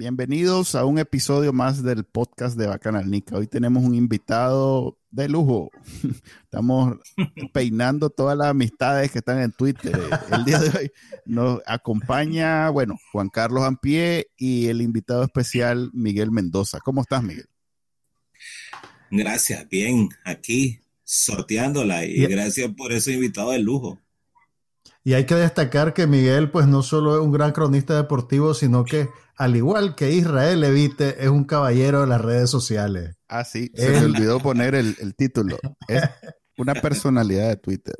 Bienvenidos a un episodio más del podcast de Bacanal Nica. Hoy tenemos un invitado de lujo. Estamos peinando todas las amistades que están en Twitter. El día de hoy nos acompaña, bueno, Juan Carlos Ampie y el invitado especial Miguel Mendoza. ¿Cómo estás, Miguel? Gracias, bien, aquí sorteándola y gracias por ese invitado de lujo. Y hay que destacar que Miguel, pues no solo es un gran cronista deportivo, sino que, al igual que Israel Levite, es un caballero de las redes sociales. Ah, sí, se me olvidó poner el, título. Es una personalidad de Twitter.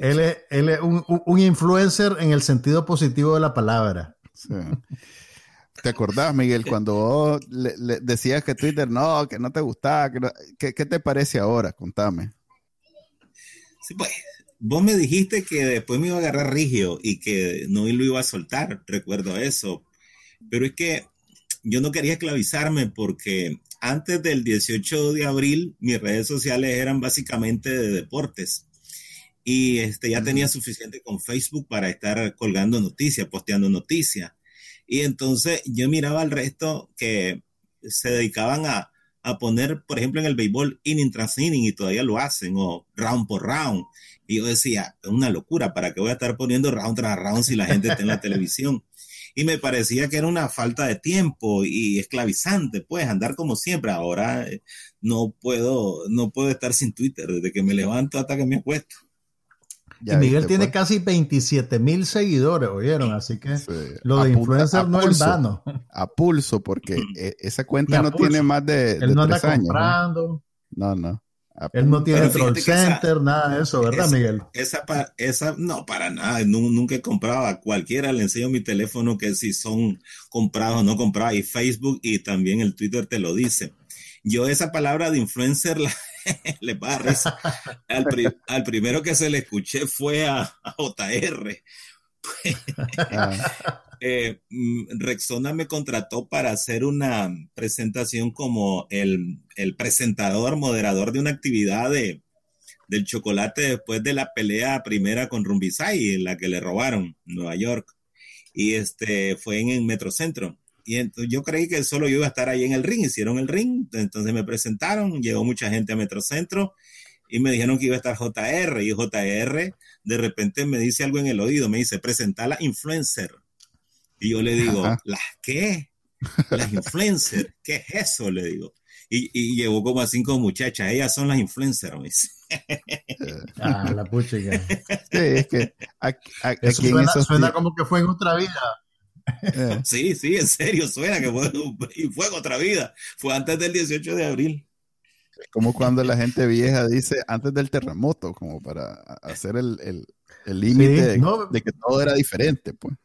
Él es, él es un, influencer en el sentido positivo de la palabra. ¿Te acordás, Miguel, cuando vos le, decías que Twitter no, que no te gustaba? ¿qué, ¿Qué te parece ahora? Contame. Sí, pues Vos me dijiste que después me iba a agarrar rigio y que no lo iba a soltar, recuerdo eso. Pero es que yo no quería esclavizarme porque antes del 18 de abril mis redes sociales eran básicamente de deportes y este, ya tenía suficiente con Facebook para estar colgando noticias, posteando noticias. Y entonces yo miraba al resto que se dedicaban a, a poner, por ejemplo, en el béisbol inning tras inning y todavía lo hacen, o round por round. Y yo decía, es una locura, ¿para qué voy a estar poniendo round tras round si la gente está en la televisión? Y me parecía que era una falta de tiempo y esclavizante, pues, andar como siempre. Ahora eh, no puedo, no puedo estar sin Twitter desde que me levanto hasta que me acuesto. y Miguel tiene pues. casi 27 mil seguidores, oyeron, así que lo de influencer no es vano. A pulso, porque e, esa cuenta no tiene más de, de no tres años. no, no. Él no tiene troll center, nada de eso, ¿verdad, Miguel? Esa, esa, no, para nada. Nunca he comprado a cualquiera. Le enseño mi teléfono que si son comprados o no comprados. Y Facebook y también el Twitter te lo dice. Yo esa palabra de influencer la, le va Al, primero que se le escuché fue a, a JR. Eh, mm, Rexona me contrató para hacer una presentación como el, presentador, moderador de una actividad de, del chocolate después de la pelea primera con Rumbisay, en la que le robaron Nueva York. Y este fue en el Metrocentro. Y entonces yo creí que solo yo iba a estar ahí en el ring. Hicieron el ring, entonces me presentaron, llegó mucha gente a Metrocentro y me dijeron que iba a estar JR. Y JR de repente me dice algo en el oído, me dice, presenta la influencer. Y yo le digo, ¿las qué? Las influencers, ¿qué es eso? Le digo. Y, y llevó como a cinco muchachas, ellas son las influencers, me dice. Ah, la pucha. Sí, es que suena, como que fue en otra vida. Eh. Sí, sí, en serio, suena que fue, y fue en otra vida. Fue antes del 18 de abril. Como cuando la gente vieja dice antes del terremoto, como para hacer el límite de, que todo era diferente, pues.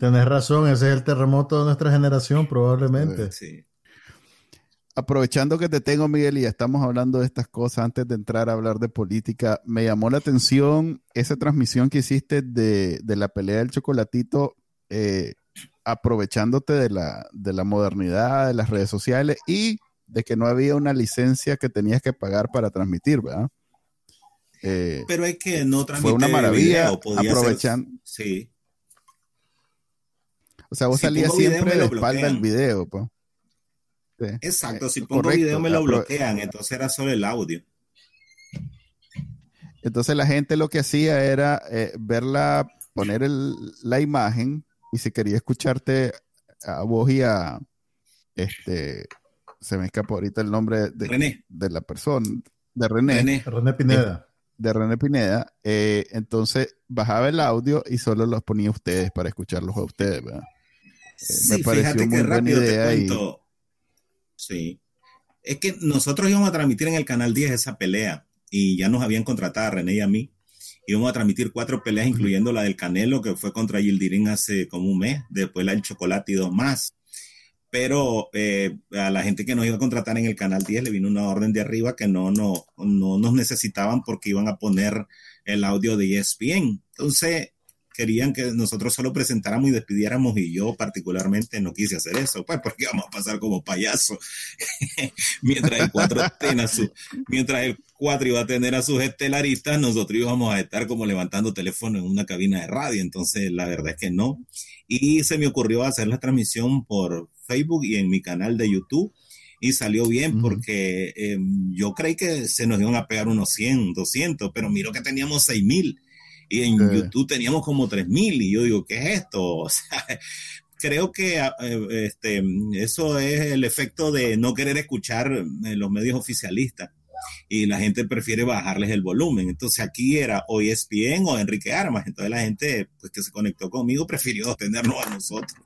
Tenés razón, ese es el terremoto de nuestra generación, probablemente. Sí. Aprovechando que te tengo, Miguel, y ya estamos hablando de estas cosas antes de entrar a hablar de política, me llamó la atención esa transmisión que hiciste de, la pelea del chocolatito, eh, aprovechándote de la, de la modernidad, de las redes sociales y de que no había una licencia que tenías que pagar para transmitir, ¿verdad? Eh, Pero es que no transmitir Fue una maravilla, aprovechando. Sí. O sea, vos salías siempre de espalda el video, pues. Exacto, si pongo video me lo bloquean, entonces era solo el audio. Entonces la gente lo que hacía era eh, verla, poner la imagen y si quería escucharte a vos y a este, se me escapó ahorita el nombre de, de la persona, de René. René, Pineda. De, René Pineda. Eh, entonces bajaba el audio y solo los ponía ustedes para escucharlos a ustedes, ¿verdad? Me pareció muy buena idea. Y... Sí. Es que nosotros íbamos a transmitir en el Canal 10 esa pelea y ya nos habían contratado a René y a mí. Íbamos a transmitir cuatro peleas, incluyendo la del Canelo, que fue contra Gildirín hace como un mes, después la del Chocolate y dos más. pero eh, a la gente que nos iba a contratar en el canal 10 le vino una orden de arriba que no, no, no nos necesitaban porque iban a poner el audio de ESPN. Entonces, querían que nosotros solo presentáramos y despidiéramos y yo particularmente no quise hacer eso, pues porque íbamos a pasar como payaso. mientras el 4 su, mientras el 4 iba a tener a sus estelaristas, nosotros íbamos a estar como levantando teléfono en una cabina de radio, entonces la verdad es que no. Y se me ocurrió hacer la transmisión por Facebook y en mi canal de YouTube y salió bien porque em, yo creí que se nos iban a pegar unos 100, 200, pero miro que teníamos 6 mil y en YouTube teníamos como 3000 y yo digo, ¿qué es esto? O sea, creo que eh, este, eso es el efecto de no querer escuchar eh, los medios oficialistas y la gente prefiere bajarles el volumen. Entonces aquí era o ESPN o Enrique Armas. Entonces la gente pues, que se conectó conmigo prefirió tenernos a nosotros.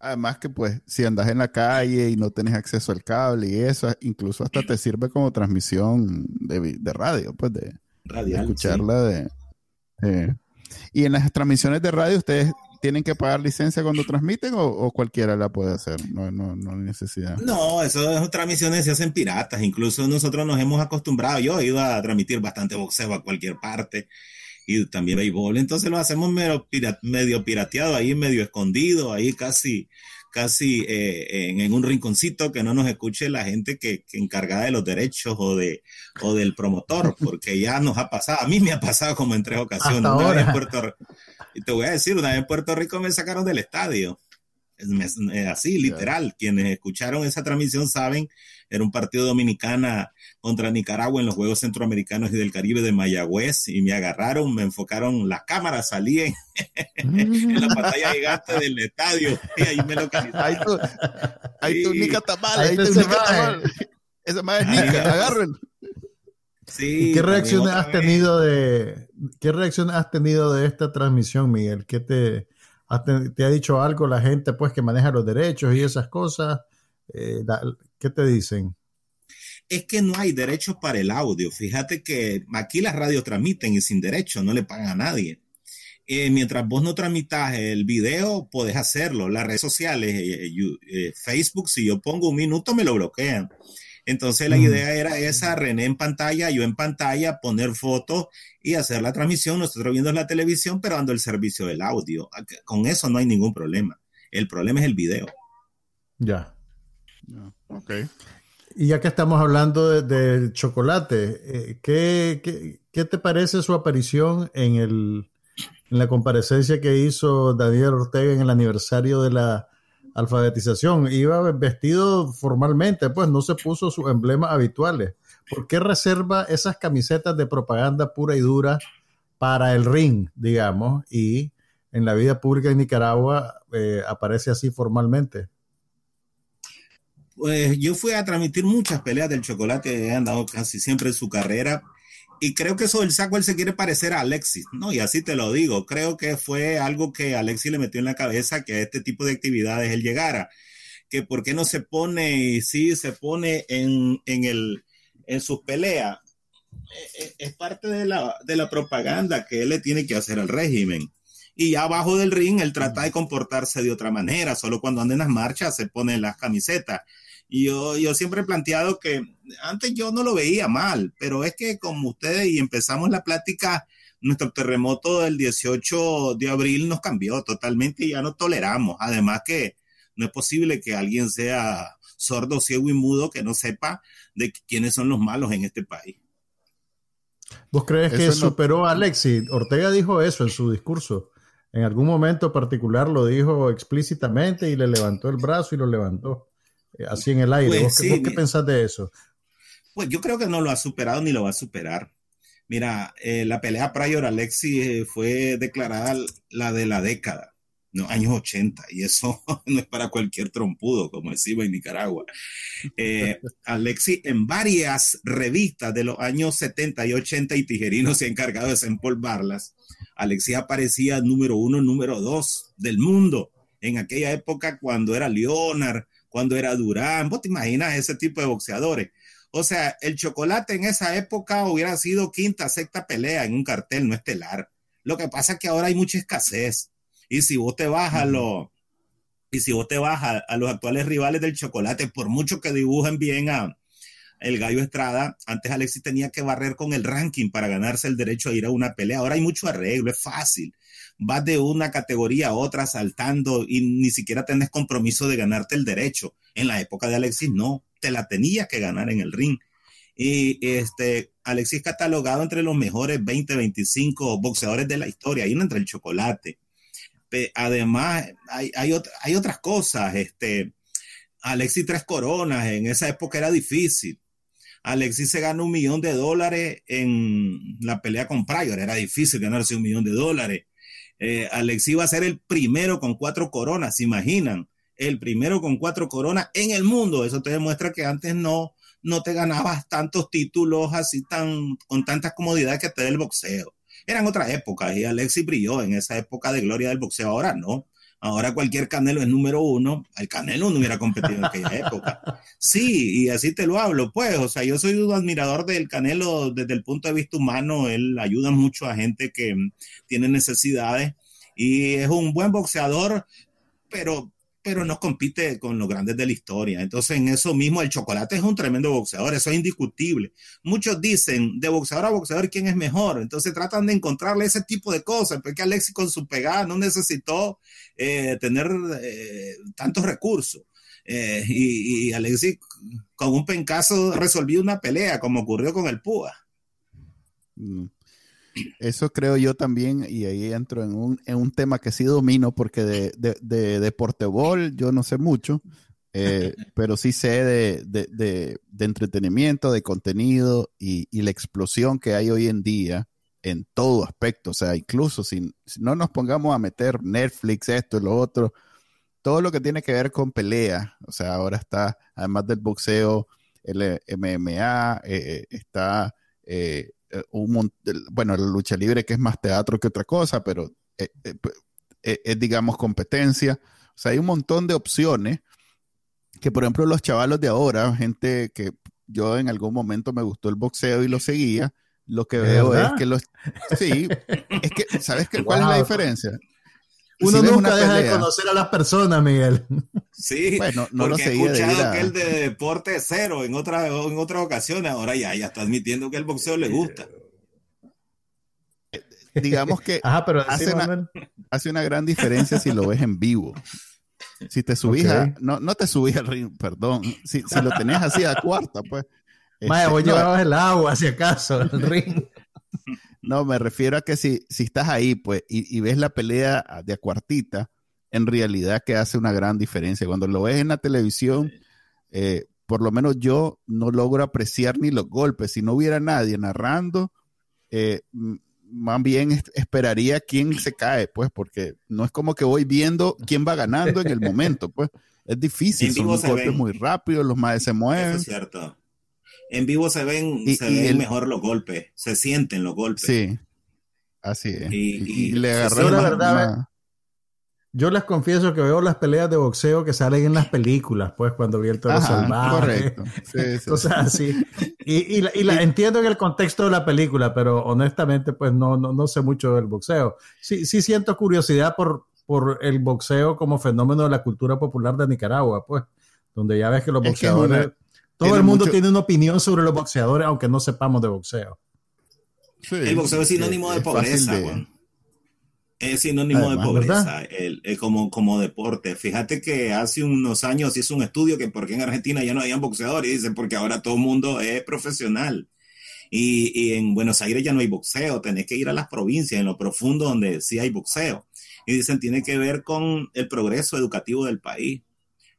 Además que pues si andas en la calle y no tienes acceso al cable y eso, incluso hasta te sirve como transmisión de, de radio, pues de, Radial, escucharla de... Eh, y en las transmisiones de radio, ¿ustedes tienen que pagar licencia cuando transmiten o, cualquiera la puede hacer? No, no, no hay necesidad. No, esas transmisiones se hacen piratas. Incluso nosotros nos hemos acostumbrado. Yo he ido a transmitir bastante boxeo a cualquier parte y también béisbol. Entonces lo hacemos medio pirateado ahí, medio escondido, ahí casi casi eh, en, un rinconcito que no nos escuche la gente que, encargada de los derechos o de o del promotor, porque ya nos ha pasado, a mí me ha pasado como en tres ocasiones. Una vez en Puerto, y te voy a decir, una vez en Puerto Rico me sacaron del estadio. Así, literal. Quienes escucharon esa transmisión saben era un partido dominicana contra Nicaragua en los Juegos Centroamericanos y del Caribe de Mayagüez y me agarraron, me enfocaron las cámaras, salí en, la pantalla gigante del estadio y ahí me localizaron. Ahí tú, ahí tú Nica Tamal, ahí, tú Nica Tamal. Esa madre es Nica, agarren. Sí, ¿Qué reacciones has tenido de qué reacciones has tenido de esta transmisión, Miguel? ¿Qué te, te ha dicho algo la gente pues que maneja los derechos y esas cosas? Eh, ¿Qué te dicen? Es que no hay derechos para el audio. Fíjate que aquí las radios transmiten y sin derecho, no le pagan a nadie. Eh, mientras vos no tramitas el video, podés hacerlo. Las redes sociales, eh, Facebook, si yo pongo un minuto, me lo bloquean. Entonces la mm. idea era esa, René en pantalla, yo en pantalla, poner fotos y hacer la transmisión, nosotros viendo la televisión, pero dando el servicio del audio. Con eso no hay ningún problema. El problema es el video. Ya. Ok. Y ya que estamos hablando de, chocolate, eh, ¿qué, te parece su aparición en, el, en la comparecencia que hizo Daniel Ortega en el aniversario de la alfabetización? Iba vestido formalmente, pues no se puso sus emblemas habituales. ¿Por qué reserva esas camisetas de propaganda pura y dura para el ring, digamos, y en la vida pública en Nicaragua eh, aparece así formalmente? Pues yo fui a transmitir muchas peleas del chocolate que han dado casi siempre en su carrera. Y creo que eso del saco él se quiere parecer a Alexis, ¿no? Y así te lo digo. Creo que fue algo que Alexis le metió en la cabeza que a este tipo de actividades él llegara. Que por qué no se pone, y sí se pone en, en, el, en sus peleas. Es, e, es parte de la, de la propaganda que él le tiene que hacer al régimen y ya abajo del ring él trata de comportarse de otra manera, solo cuando anda en las marchas se pone las camisetas y yo, yo siempre he planteado que antes yo no lo veía mal, pero es que como ustedes y empezamos la plática, nuestro terremoto del 18 de abril nos cambió totalmente y ya no toleramos. Además que no es posible que alguien sea sordo, ciego y mudo que no sepa de quiénes son los malos en este país. ¿Vos crees que superó a Alexi? Ortega dijo eso en su discurso. En algún momento particular lo dijo explícitamente y le levantó el brazo y lo levantó. Eh, así en el aire. Pues ¿Vos, qué pensás de eso? Pues yo creo que no lo ha superado ni lo va a superar. Mira, eh, la pelea Prior Alexi eh, fue declarada la de la década, no, años 80, y eso no es para cualquier trompudo, como decimos en Nicaragua. Alexi en varias revistas de los años 70 y 80 y Tijerino se ha encargado de desempolvarlas. Alexi aparecía número uno, número dos del mundo en aquella época cuando era Leonard, cuando era Durán, vos te imaginas ese tipo de boxeadores. O sea, el chocolate en esa época hubiera sido quinta, sexta pelea en un cartel no estelar. Lo que pasa es que ahora hay mucha escasez. Y si vos te vas a, Y si vos te vas a, los actuales rivales del chocolate, por mucho que dibujen bien a el Gallo Estrada, antes Alexis tenía que barrer con el ranking para ganarse el derecho a ir a una pelea. Ahora hay mucho arreglo, es fácil. Vas de una categoría a otra saltando y ni siquiera tenés compromiso de ganarte el derecho. En la época de Alexis no, te la tenías que ganar en el ring. Y este, Alexis catalogado entre los mejores 20, 25 boxeadores de la historia, ahí no entra el chocolate además, hay, hay, otras cosas. Este, Alexis tres coronas, en esa época era difícil. Alexis se ganó un millón de dólares en la pelea con Pryor, era difícil ganarse un millón de dólares. Eh, Alexis iba a ser el primero con cuatro coronas, ¿se imaginan? El primero con cuatro coronas en el mundo. Eso te demuestra que antes no, no te ganabas tantos títulos así tan, con tantas comodidades que te da el boxeo eran otras épocas y Alexis brilló en esa época de gloria del boxeo. Ahora no. Ahora cualquier Canelo es número uno. El Canelo no hubiera competido en aquella época. Sí, y así te lo hablo, pues. O sea, yo soy un admirador del Canelo desde el punto de vista humano. Él ayuda mucho a gente que tiene necesidades y es un buen boxeador, pero pero no compite con los grandes de la historia. Entonces, en eso mismo, el chocolate es un tremendo boxeador, eso es indiscutible. Muchos dicen, de boxeador a boxeador, ¿quién es mejor? Entonces tratan de encontrarle ese tipo de cosas, porque Alexis con su pegada no necesitó eh, tener eh, tantos recursos. Eh, y, y, Alexis con un pencazo resolvió una pelea, como ocurrió con el Púa. Mm. Eso creo yo también, y ahí entro en un, en un tema que sí domino, porque de, de, de deportebol yo no sé mucho, eh, pero sí sé de, de, entretenimiento, de contenido y, y, la explosión que hay hoy en día en todo aspecto. O sea, incluso si, no nos pongamos a meter Netflix, esto y lo otro, todo lo que tiene que ver con pelea, o sea, ahora está, además del boxeo, el MMA, eh, eh, está eh, un bueno, la lucha libre que es más teatro que otra cosa, pero eh, eh, es, digamos, competencia. O sea, hay un montón de opciones que, por ejemplo, los chavalos de ahora, gente que yo en algún momento me gustó el boxeo y lo seguía, lo que veo es que los... Sí, es que, ¿sabes cuál es la diferencia? Uno nunca deja de conocer a las personas, Miguel. Sí, bueno, no lo he escuchado que el de deporte cero en otra en otras ocasiones, ahora ya, ya está admitiendo que el boxeo le gusta. Eh, digamos que pero hace, una, gran diferencia si lo ves en vivo. Si te subís no, no te subís al ring, perdón. Si, lo tenés así a cuarta, pues. Vaya, este, voy a el agua, si acaso, el ring. No, me refiero a que si, si estás ahí, pues, y, ves la pelea de a cuartita, en realidad que hace una gran diferencia. Cuando lo ves en la televisión, eh, por lo menos yo no logro apreciar ni los golpes. Si no hubiera nadie narrando, eh, más bien esperaría quién se cae, pues, porque no es como que voy viendo quién va ganando en el momento, pues. Es difícil, son golpes muy rápidos, los más se mueven. es cierto en vivo se ven, se ven mejor los golpes, se sienten los golpes. Sí, así es. Y, le agarró la verdad. Yo les confieso que veo las peleas de boxeo que salen en las películas, pues cuando vi el toro salvaje. Correcto. Sí, así. Y, y, la, entiendo en el contexto de la película, pero honestamente, pues no, no, no sé mucho del boxeo. Sí, sí siento curiosidad por, por el boxeo como fenómeno de la cultura popular de Nicaragua, pues, donde ya ves que los boxeadores todo el mundo tiene una opinión sobre los boxeadores, aunque no sepamos de boxeo. el boxeo es sinónimo de pobreza, Es sinónimo de pobreza, como, como deporte. Fíjate que hace unos años hizo un estudio que porque en Argentina ya no habían boxeadores, y dicen porque ahora todo el mundo es profesional. Y, y, en Buenos Aires ya no hay boxeo, tenés que ir a las provincias, en lo profundo donde sí hay boxeo. Y dicen, tiene que ver con el progreso educativo del país.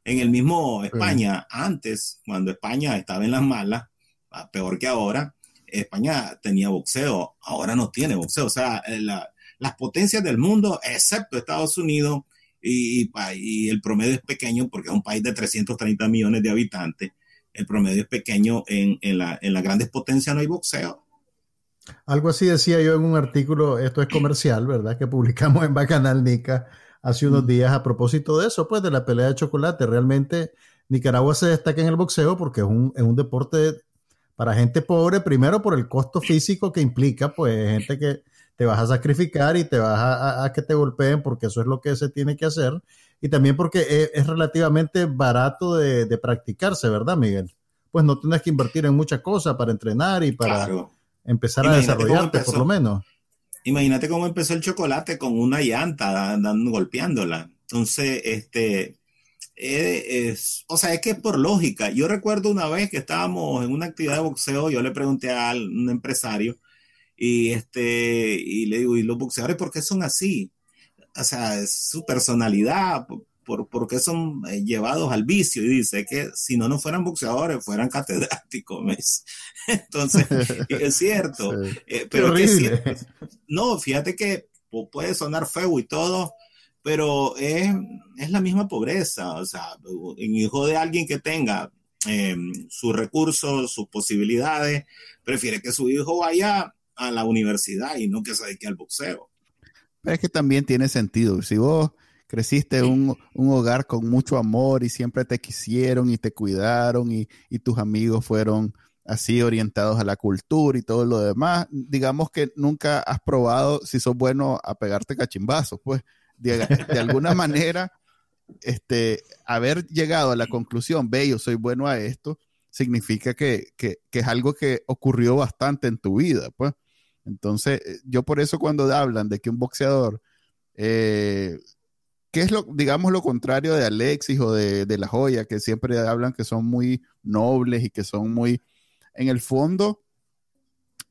En el mismo España, antes, cuando España estaba en las malas, ah, peor que ahora, España tenía boxeo, ahora no tiene boxeo. O sea, eh, las potencias del mundo, excepto Estados Unidos, y, el promedio es pequeño porque es un país de 330 millones de habitantes, el promedio es pequeño, en, en, la, en las grandes potencias no hay boxeo. Algo así decía yo en un artículo, esto es comercial, ¿verdad? Que publicamos en Bacanal Nica hace unos días a propósito de eso, pues de la pelea de chocolate. Realmente Nicaragua se destaca en el boxeo porque es un, es un deporte para gente pobre, primero por el costo físico que implica, pues gente que te vas a sacrificar y te vas a, que te golpeen porque eso es lo que se tiene que hacer. Y también porque es, relativamente barato de, practicarse, ¿verdad, Miguel? Pues no tienes que invertir en muchas cosas para entrenar y para empezar a desarrollarte, por lo menos. Imagínate cómo empezó el chocolate con una llanta, dando, golpeándola. Entonces, este, eh, es, o sea, es que es por lógica. Yo recuerdo una vez que estábamos en una actividad de boxeo, yo le pregunté a un empresario y este, y le digo, ¿y los boxeadores por qué son así? O sea, es su personalidad, por, por, qué son eh, llevados al vicio. Y dice que si no, no fueran boxeadores, fueran catedráticos. Entonces, es cierto. Eh, pero es no, fíjate que puede sonar feo y todo, pero es, es la misma pobreza, o sea, en hijo de alguien que tenga eh, sus recursos, sus posibilidades, prefiere que su hijo vaya a la universidad y no que se dedique al boxeo. Pero es que también tiene sentido. Si vos creciste en un, un, hogar con mucho amor y siempre te quisieron y te cuidaron y, y, tus amigos fueron así orientados a la cultura y todo lo demás, digamos que nunca has probado si sos bueno a pegarte cachimbazos, pues. De, alguna manera, este, haber llegado a la conclusión, ve, yo soy bueno a esto, significa que, es algo que ocurrió bastante en tu vida, pues. Entonces, eh, yo por eso cuando hablan de que un boxeador, eh, ¿qué es lo, digamos, lo contrario de Alexis o de, de La Joya, que siempre hablan que son muy nobles y que son muy, en el fondo,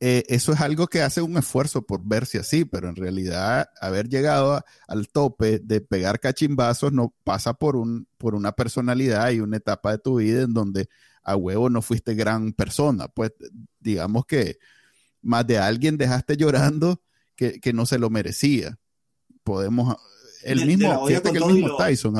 eh, eso es algo que hace un esfuerzo por verse así, pero en realidad haber llegado al tope de pegar cachimbazos no pasa por, un, por una personalidad y una etapa de tu vida en donde a huevo no fuiste gran persona. Pues digamos que más de alguien dejaste llorando que, no se lo merecía. Podemos, el mismo, fíjate que el mismo Tyson,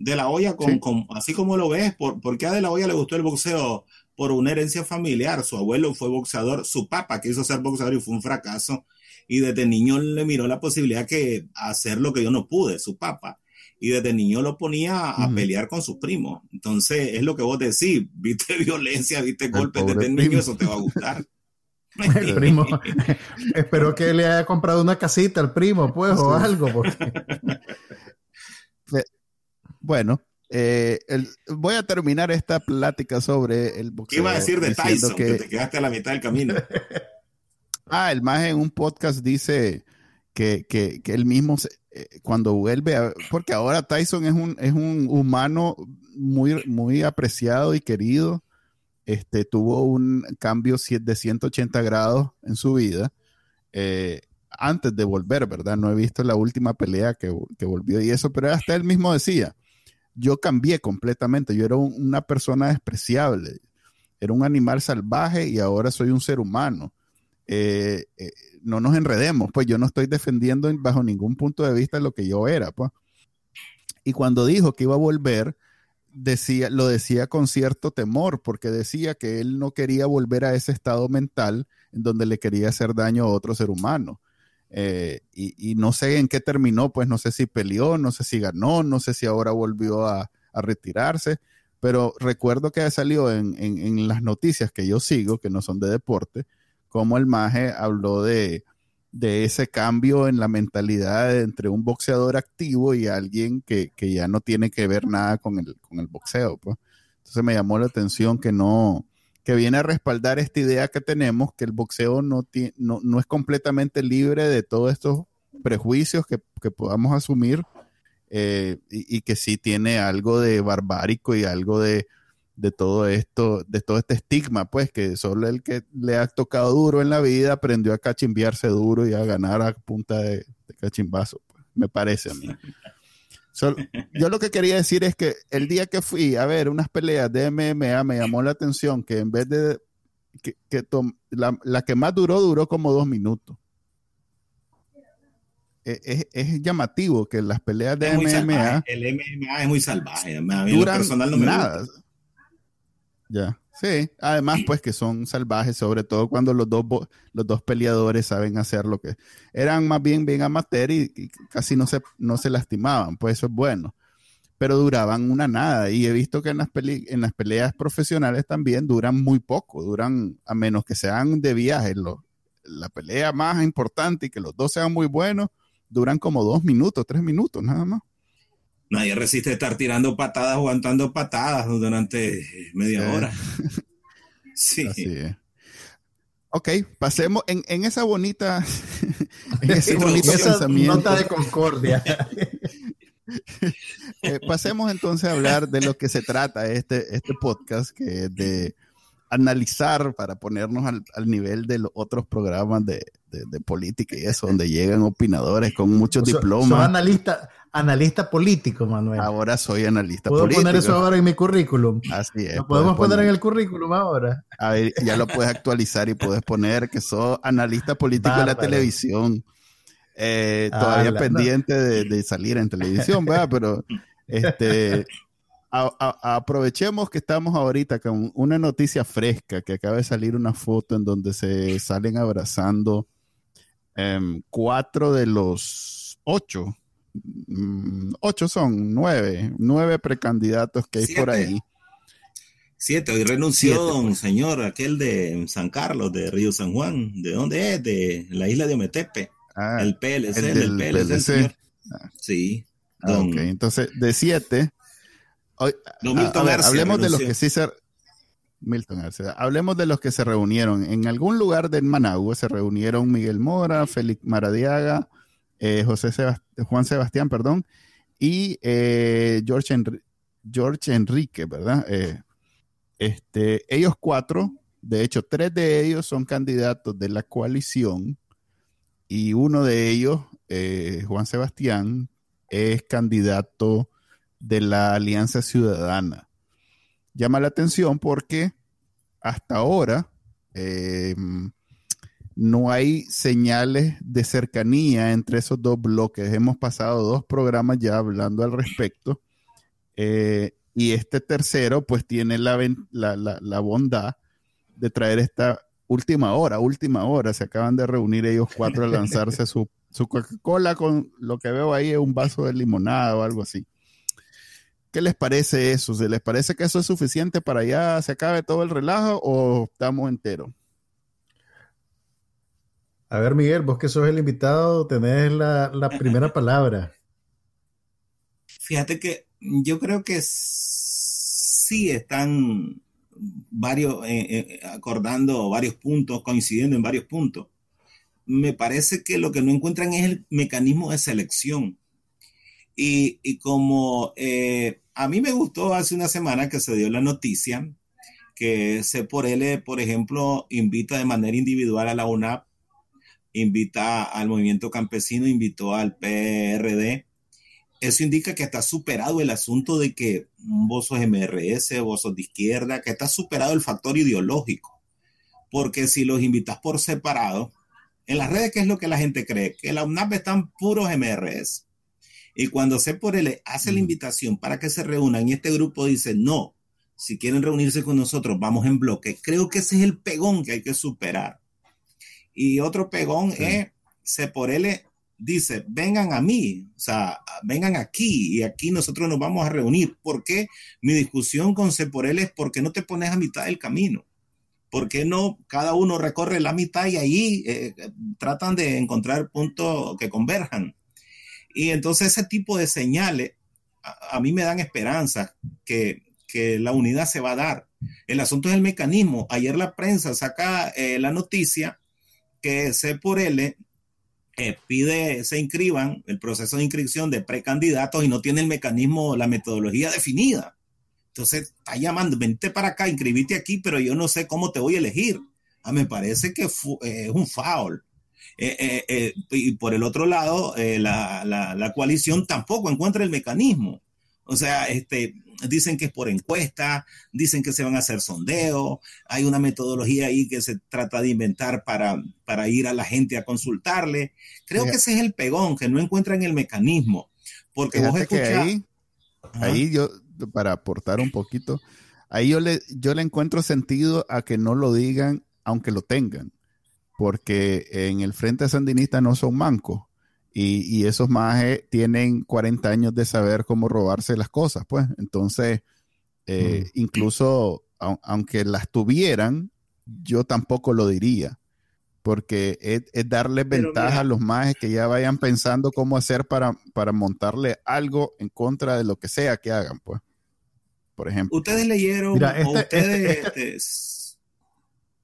de la olla con, con, así como lo ves, ¿por, ¿por qué a De la olla le gustó el boxeo? por una herencia familiar. Su abuelo fue boxeador, su papá quiso ser boxeador y fue un fracaso. Y desde niño le miró la posibilidad que hacer lo que yo no pude, su papá. Y desde niño lo ponía a pelear con sus primos. Entonces, es lo que vos decís, viste violencia, viste golpes desde niño, eso te va a gustar. El primo, espero que le haya comprado una casita al primo, pues, o algo. Porque... Bueno, eh, voy a terminar esta plática sobre el boxeo. ¿Qué iba a decir de Tyson? Que, te quedaste a la mitad del camino. ah, el más en un podcast dice que, que, que él mismo, eh, cuando vuelve, porque ahora Tyson es un, es un humano muy, muy apreciado y querido. Este, tuvo un cambio de 180 grados en su vida. Eh, antes de volver, ¿verdad? No he visto la última pelea que, que volvió y eso, pero hasta él mismo decía, yo cambié completamente. Yo era una persona despreciable. Era un animal salvaje y ahora soy un ser humano. Eh, eh, no nos enredemos, pues yo no estoy defendiendo bajo ningún punto de vista lo que yo era, pues. Y cuando dijo que iba a volver, decía, lo decía con cierto temor, porque decía que él no quería volver a ese estado mental en donde le quería hacer daño a otro ser humano. Eh, y, no sé en qué terminó, pues no sé si peleó, no sé si ganó, no sé si ahora volvió a, retirarse, pero recuerdo que salió en, en, las noticias que yo sigo, que no son de deporte, como el Maje habló de, de ese cambio en la mentalidad entre un boxeador activo y alguien que, que, ya no tiene que ver nada con el, con el boxeo. Pues. Entonces me llamó la atención que no, que viene a respaldar esta idea que tenemos, que el boxeo no, no, no es completamente libre de todos estos prejuicios que, que podamos asumir eh, y, que sí tiene algo de barbárico y algo de, de, todo esto, de todo este estigma, pues que solo el que le ha tocado duro en la vida aprendió a cachimbiarse duro y a ganar a punta de, cachimbazo, pues, me parece a mí yo lo que quería decir es que el día que fui a ver unas peleas de MMA me llamó la atención que en vez de que, la, que más duró, duró como dos minutos. E, es, llamativo que las peleas de MMA. El MMA es muy salvaje. A mí personal no me nada. Ya. Sí, además pues que son salvajes, sobre todo cuando los dos, los dos peleadores saben hacer lo que eran más bien bien amateur y, casi no se, no se lastimaban, pues eso es bueno. Pero duraban una nada y he visto que en las, en las peleas profesionales también duran muy poco, duran a menos que sean de viaje, la pelea más importante y que los dos sean muy buenos, duran como dos minutos, tres minutos, nada más. Nadie resiste estar tirando patadas, aguantando patadas durante media hora. sí. Así es. Ok, pasemos en, en esa bonita, en ese bonito pensamiento. Nota de concordia. Eh, pasemos entonces a hablar de lo que se trata este, este podcast, que es de analizar para ponernos al, nivel de los otros programas de, política y eso, donde llegan opinadores con muchos diplomas. Soy analista, analista político, Manuel. Ahora soy analista político. ¿Puedo poner eso ahora en mi currículum? Así es. ¿Lo podemos poner en el currículum ahora? A ver, ya lo puedes actualizar y puedes poner que soy analista político de la televisión. Eh, todavía pendiente de, salir en televisión, ¿verdad? Pero este, aprovechemos que estamos ahorita con una noticia fresca, que acaba de salir una foto en donde se salen abrazando em, cuatro de los ocho, mm, ocho son nueve, nueve precandidatos que hay por ahí. Siete, hoy renunció don pues. señor, aquel de San Carlos, de Río San Juan, ¿de dónde es? De la isla de Ometepe. Ah, el PLC, el, PLC. Ah. Sí. Ah, ok, entonces de siete. Hablemos de los que sí se. Milton Hablemos de los que se reunieron. En algún lugar de Managua se reunieron Miguel Mora, Félix Maradiaga, eh, José Juan Sebastián, perdón, y eh, George, George Enrique, ¿verdad? Eh, este, ellos cuatro, de hecho, tres de ellos son candidatos de la coalición y uno de ellos, Juan Sebastián, es candidato de la Alianza Ciudadana. Llama la atención porque hasta ahora eh, no hay señales de cercanía entre esos dos bloques. Hemos pasado dos programas ya hablando al respecto. Eh, y este tercero, pues tiene la, la, bondad de traer esta última hora, última hora, se acaban de reunir ellos cuatro a lanzarse su, Coca-Cola con lo que veo ahí es un vaso de limonada o algo así. ¿Qué les parece eso? ¿Se les parece que eso es suficiente para ya se acabe todo el relajo o estamos enteros? A ver, Miguel, vos que sos el invitado, tenés la, la primera palabra. Fíjate que yo creo que sí están varios, eh, eh, acordando varios puntos, coincidiendo en varios puntos. Me parece que lo que no encuentran es el mecanismo de selección. Y, como eh, a mí me gustó hace una semana que se dio la noticia que C por L, por ejemplo, invita de manera individual a la UNAP, invita al movimiento campesino, invitó al PRD, eso indica que está superado el asunto de que vos sos MRS, vos sos de izquierda, que está superado el factor ideológico. Porque si los invitas por separado, en las redes, ¿qué es lo que la gente cree? Que la UNAP están puros MRS. Y cuando se por él hace la invitación para que se reúnan y este grupo dice, no, si quieren reunirse con nosotros, vamos en bloque. Creo que ese es el pegón que hay que superar. Y otro pegón es, se por él dice, vengan a mí, o sea, vengan aquí y aquí nosotros nos vamos a reunir. ¿Por qué? Mi discusión con Ceporel es porque no te pones a mitad del camino. ¿Por qué no cada uno recorre la mitad y ahí eh, tratan de encontrar puntos que converjan? Y entonces ese tipo de señales a, mí me dan esperanza que, que, la unidad se va a dar. El asunto es el mecanismo. Ayer la prensa saca eh, la noticia que C por L eh, pide se inscriban el proceso de inscripción de precandidatos y no tiene el mecanismo, la metodología definida. Entonces está llamando, vente para acá, inscribite aquí, pero yo no sé cómo te voy a elegir. Ah, me parece que eh, es un foul. Eh, y por el otro lado, la, la, la, coalición tampoco encuentra el mecanismo. O sea, este, dicen que es por encuesta, dicen que se van a hacer sondeos, hay una metodología ahí que se trata de inventar para, para ir a la gente a consultarle. Creo que ese es el pegón, que no encuentran el mecanismo. Porque vos escuchás... Ahí, yo, para aportar un poquito, ahí yo le, yo le encuentro sentido a que no lo digan aunque lo tengan, porque en el Frente Sandinista no son mancos y, esos majes tienen 40 años de saber cómo robarse las cosas, pues. Entonces, eh, incluso aunque las tuvieran, yo tampoco lo diría. porque es, darle ventaja a los majes que ya vayan pensando cómo hacer para, para montarle algo en contra de lo que sea que hagan, pues. Por ejemplo. Ustedes leyeron, Mira, este, ustedes, este, este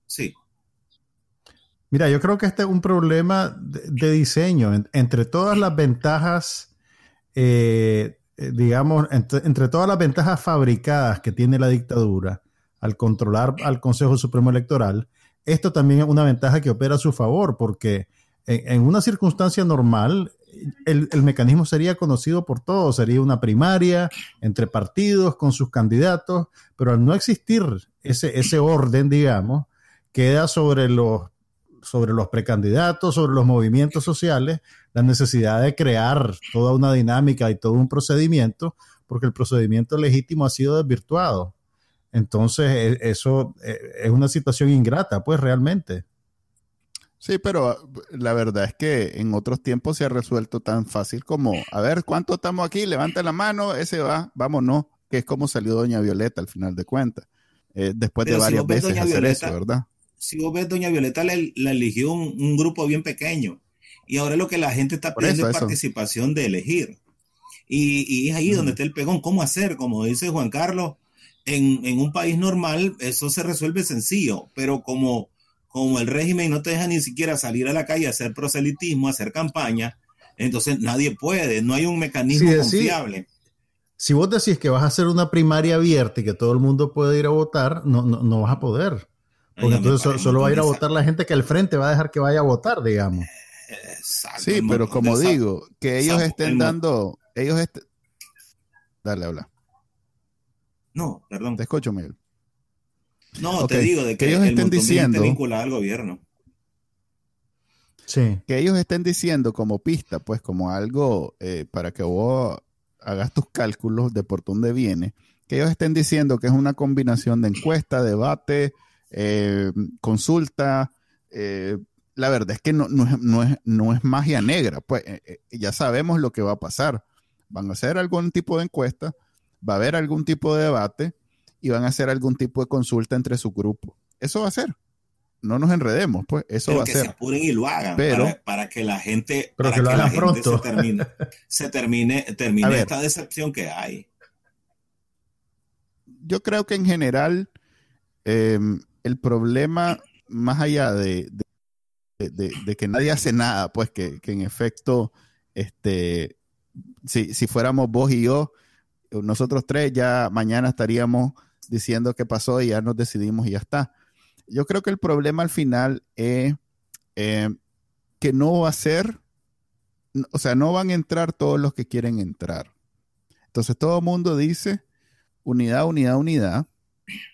sí. Mira, yo creo que este es un problema de, diseño. entre todas las ventajas, eh, eh, digamos, entre, todas las ventajas fabricadas que tiene la dictadura al controlar al Consejo Supremo Electoral, esto también es una ventaja que opera a su favor, porque en, una circunstancia normal, el, mecanismo sería conocido por todos, sería una primaria entre partidos con sus candidatos, pero al no existir ese, ese orden, digamos, queda sobre los, sobre los precandidatos, sobre los movimientos sociales, la necesidad de crear toda una dinámica y todo un procedimiento, porque el procedimiento legítimo ha sido desvirtuado. Entonces, e, eso e, es una situación ingrata, pues realmente. Sí, pero ah, la verdad es que en otros tiempos se ha resuelto tan fácil como, a ver, ¿cuánto estamos aquí? Levanta la mano, ese va, vámonos, que es como salió Doña Violeta al final de cuentas, eh, después de varias veces hacer eso, ¿verdad? Si vos ves, Doña Violeta la, eligió un, grupo bien pequeño y ahora lo que la gente está pidiendo es participación de elegir. Y, y es ahí donde está el pegón, ¿cómo hacer? Como dice Juan Carlos, en, un país normal eso se resuelve sencillo, pero como, como el régimen no te deja ni siquiera salir a la calle a hacer proselitismo, a hacer campaña, entonces nadie puede, no hay un mecanismo confiable. Si vos decís que vas a hacer una primaria abierta y que todo el mundo puede ir a votar, no, no, vas a poder. Porque entonces solo va a ir a votar la gente que al frente va a dejar que vaya a votar, digamos. sí, pero como digo, que ellos estén dando, ellos Dale, habla. No, perdón. Te escucho, Miguel. No, te digo de que, ellos estén diciendo vinculado al gobierno. Sí. Que ellos estén diciendo como pista, pues como algo eh, para que vos hagas tus cálculos de por dónde viene, que ellos estén diciendo que es una combinación de encuesta, debate, eh, consulta. Eh, la verdad es que no, no, es, no, es, no es magia negra, pues ya sabemos lo que va a pasar. Van a hacer algún tipo de encuesta, va a haber algún tipo de debate y van a hacer algún tipo de consulta entre su grupo. Eso va a ser. No nos enredemos, pues eso va a que ser. se apuren y lo hagan pero, para, que la gente, para que, la gente se termine, se termine, termine esta decepción que hay. Yo creo que en general em, el problema, más allá de, de, que nadie hace nada, pues que, que en efecto, este, si, si fuéramos vos y yo, nosotros tres ya mañana estaríamos diciendo qué pasó y ya nos decidimos y ya está. Yo creo que el problema al final es eh, que no va a ser, o sea, no van a entrar todos los que quieren entrar. Entonces todo el mundo dice unidad, unidad, unidad.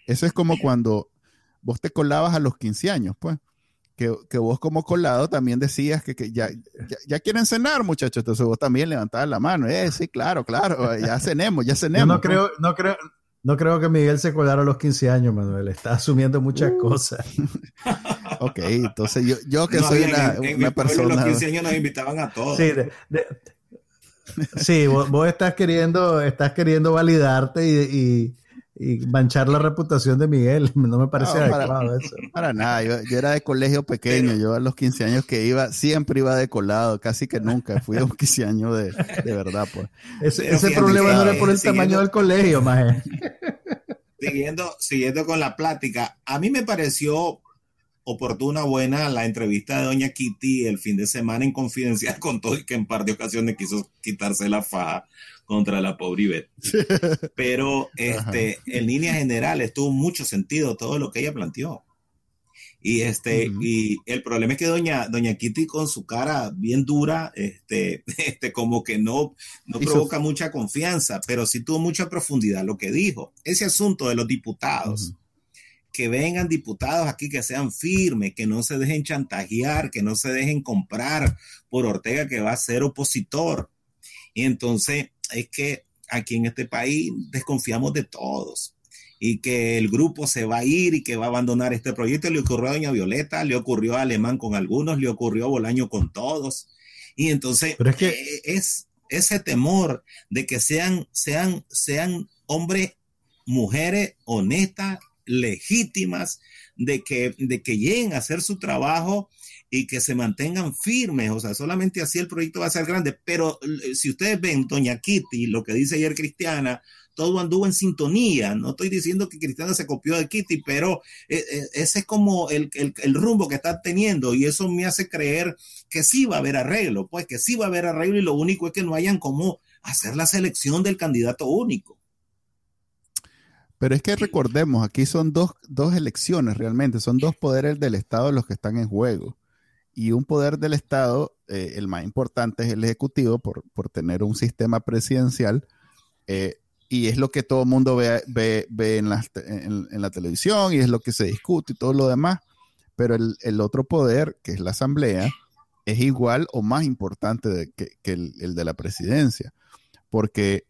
Eso es como cuando vos te colabas a los 15 años, pues que, vos como colado también decías que, ya, ya, quieren cenar, muchachos. Entonces vos también levantabas la mano. Eh, sí, claro, claro, ya cenemos, ya cenemos. no creo, no creo, no creo que Miguel se colara a los 15 años, Manuel. Está asumiendo muchas uh. cosas. ok, entonces yo, yo que soy una, persona. los 15 años nos invitaban a todos. Sí, vos, estás queriendo, estás queriendo validarte y y manchar la reputación de Miguel. No me parece adecuado eso. Para nada, yo, era de colegio pequeño, yo a los 15 años que iba, siempre iba de colado, casi que nunca fui a un 15 años de, verdad. Pues. Ese, problema no era por el tamaño del colegio, más Siguiendo, siguiendo con la plática, a mí me pareció oportuna, buena la entrevista de Doña Kitty el fin de semana en confidencial con todo y que en par de ocasiones quiso quitarse la faja contra la pobre Ivette. Pero este, en línea general estuvo mucho sentido todo lo que ella planteó. Y este, y el problema es que doña, doña Kitty con su cara bien dura, este, este, como que no, no provoca mucha confianza, pero sí tuvo mucha profundidad lo que dijo. Ese asunto de los diputados, que vengan diputados aquí que sean firmes, que no se dejen chantajear, que no se dejen comprar por Ortega que va a ser opositor. Y entonces, es que aquí en este país desconfiamos de todos y que el grupo se va a ir y que va a abandonar este proyecto. Le ocurrió a Doña Violeta, le ocurrió a Alemán con algunos, le ocurrió a Bolaño con todos. Y entonces es, que... Eh, es ese temor de que sean, sean, sean hombres, mujeres honestas, legítimas, de que, de que lleguen a hacer su trabajo y que se mantengan firmes, o sea, solamente así el proyecto va a ser grande, pero eh, si ustedes ven, Doña Kitty, lo que dice ayer Cristiana, todo anduvo en sintonía, no estoy diciendo que Cristiana se copió de Kitty, pero eh, eh, ese es como el, el, el, rumbo que está teniendo y eso me hace creer que sí va a haber arreglo, pues que sí va a haber arreglo y lo único es que no hayan como hacer la selección del candidato único. Pero es que recordemos, aquí son dos, dos, elecciones realmente, son dos poderes del Estado los que están en juego. Y un poder del Estado, eh, el más importante es el Ejecutivo por, por tener un sistema presidencial. Eh, y es lo que todo el mundo ve, ve, ve en, la, en, la, televisión y es lo que se discute y todo lo demás. Pero el, el otro poder, que es la Asamblea, es igual o más importante de, que, que el, el de la presidencia. Porque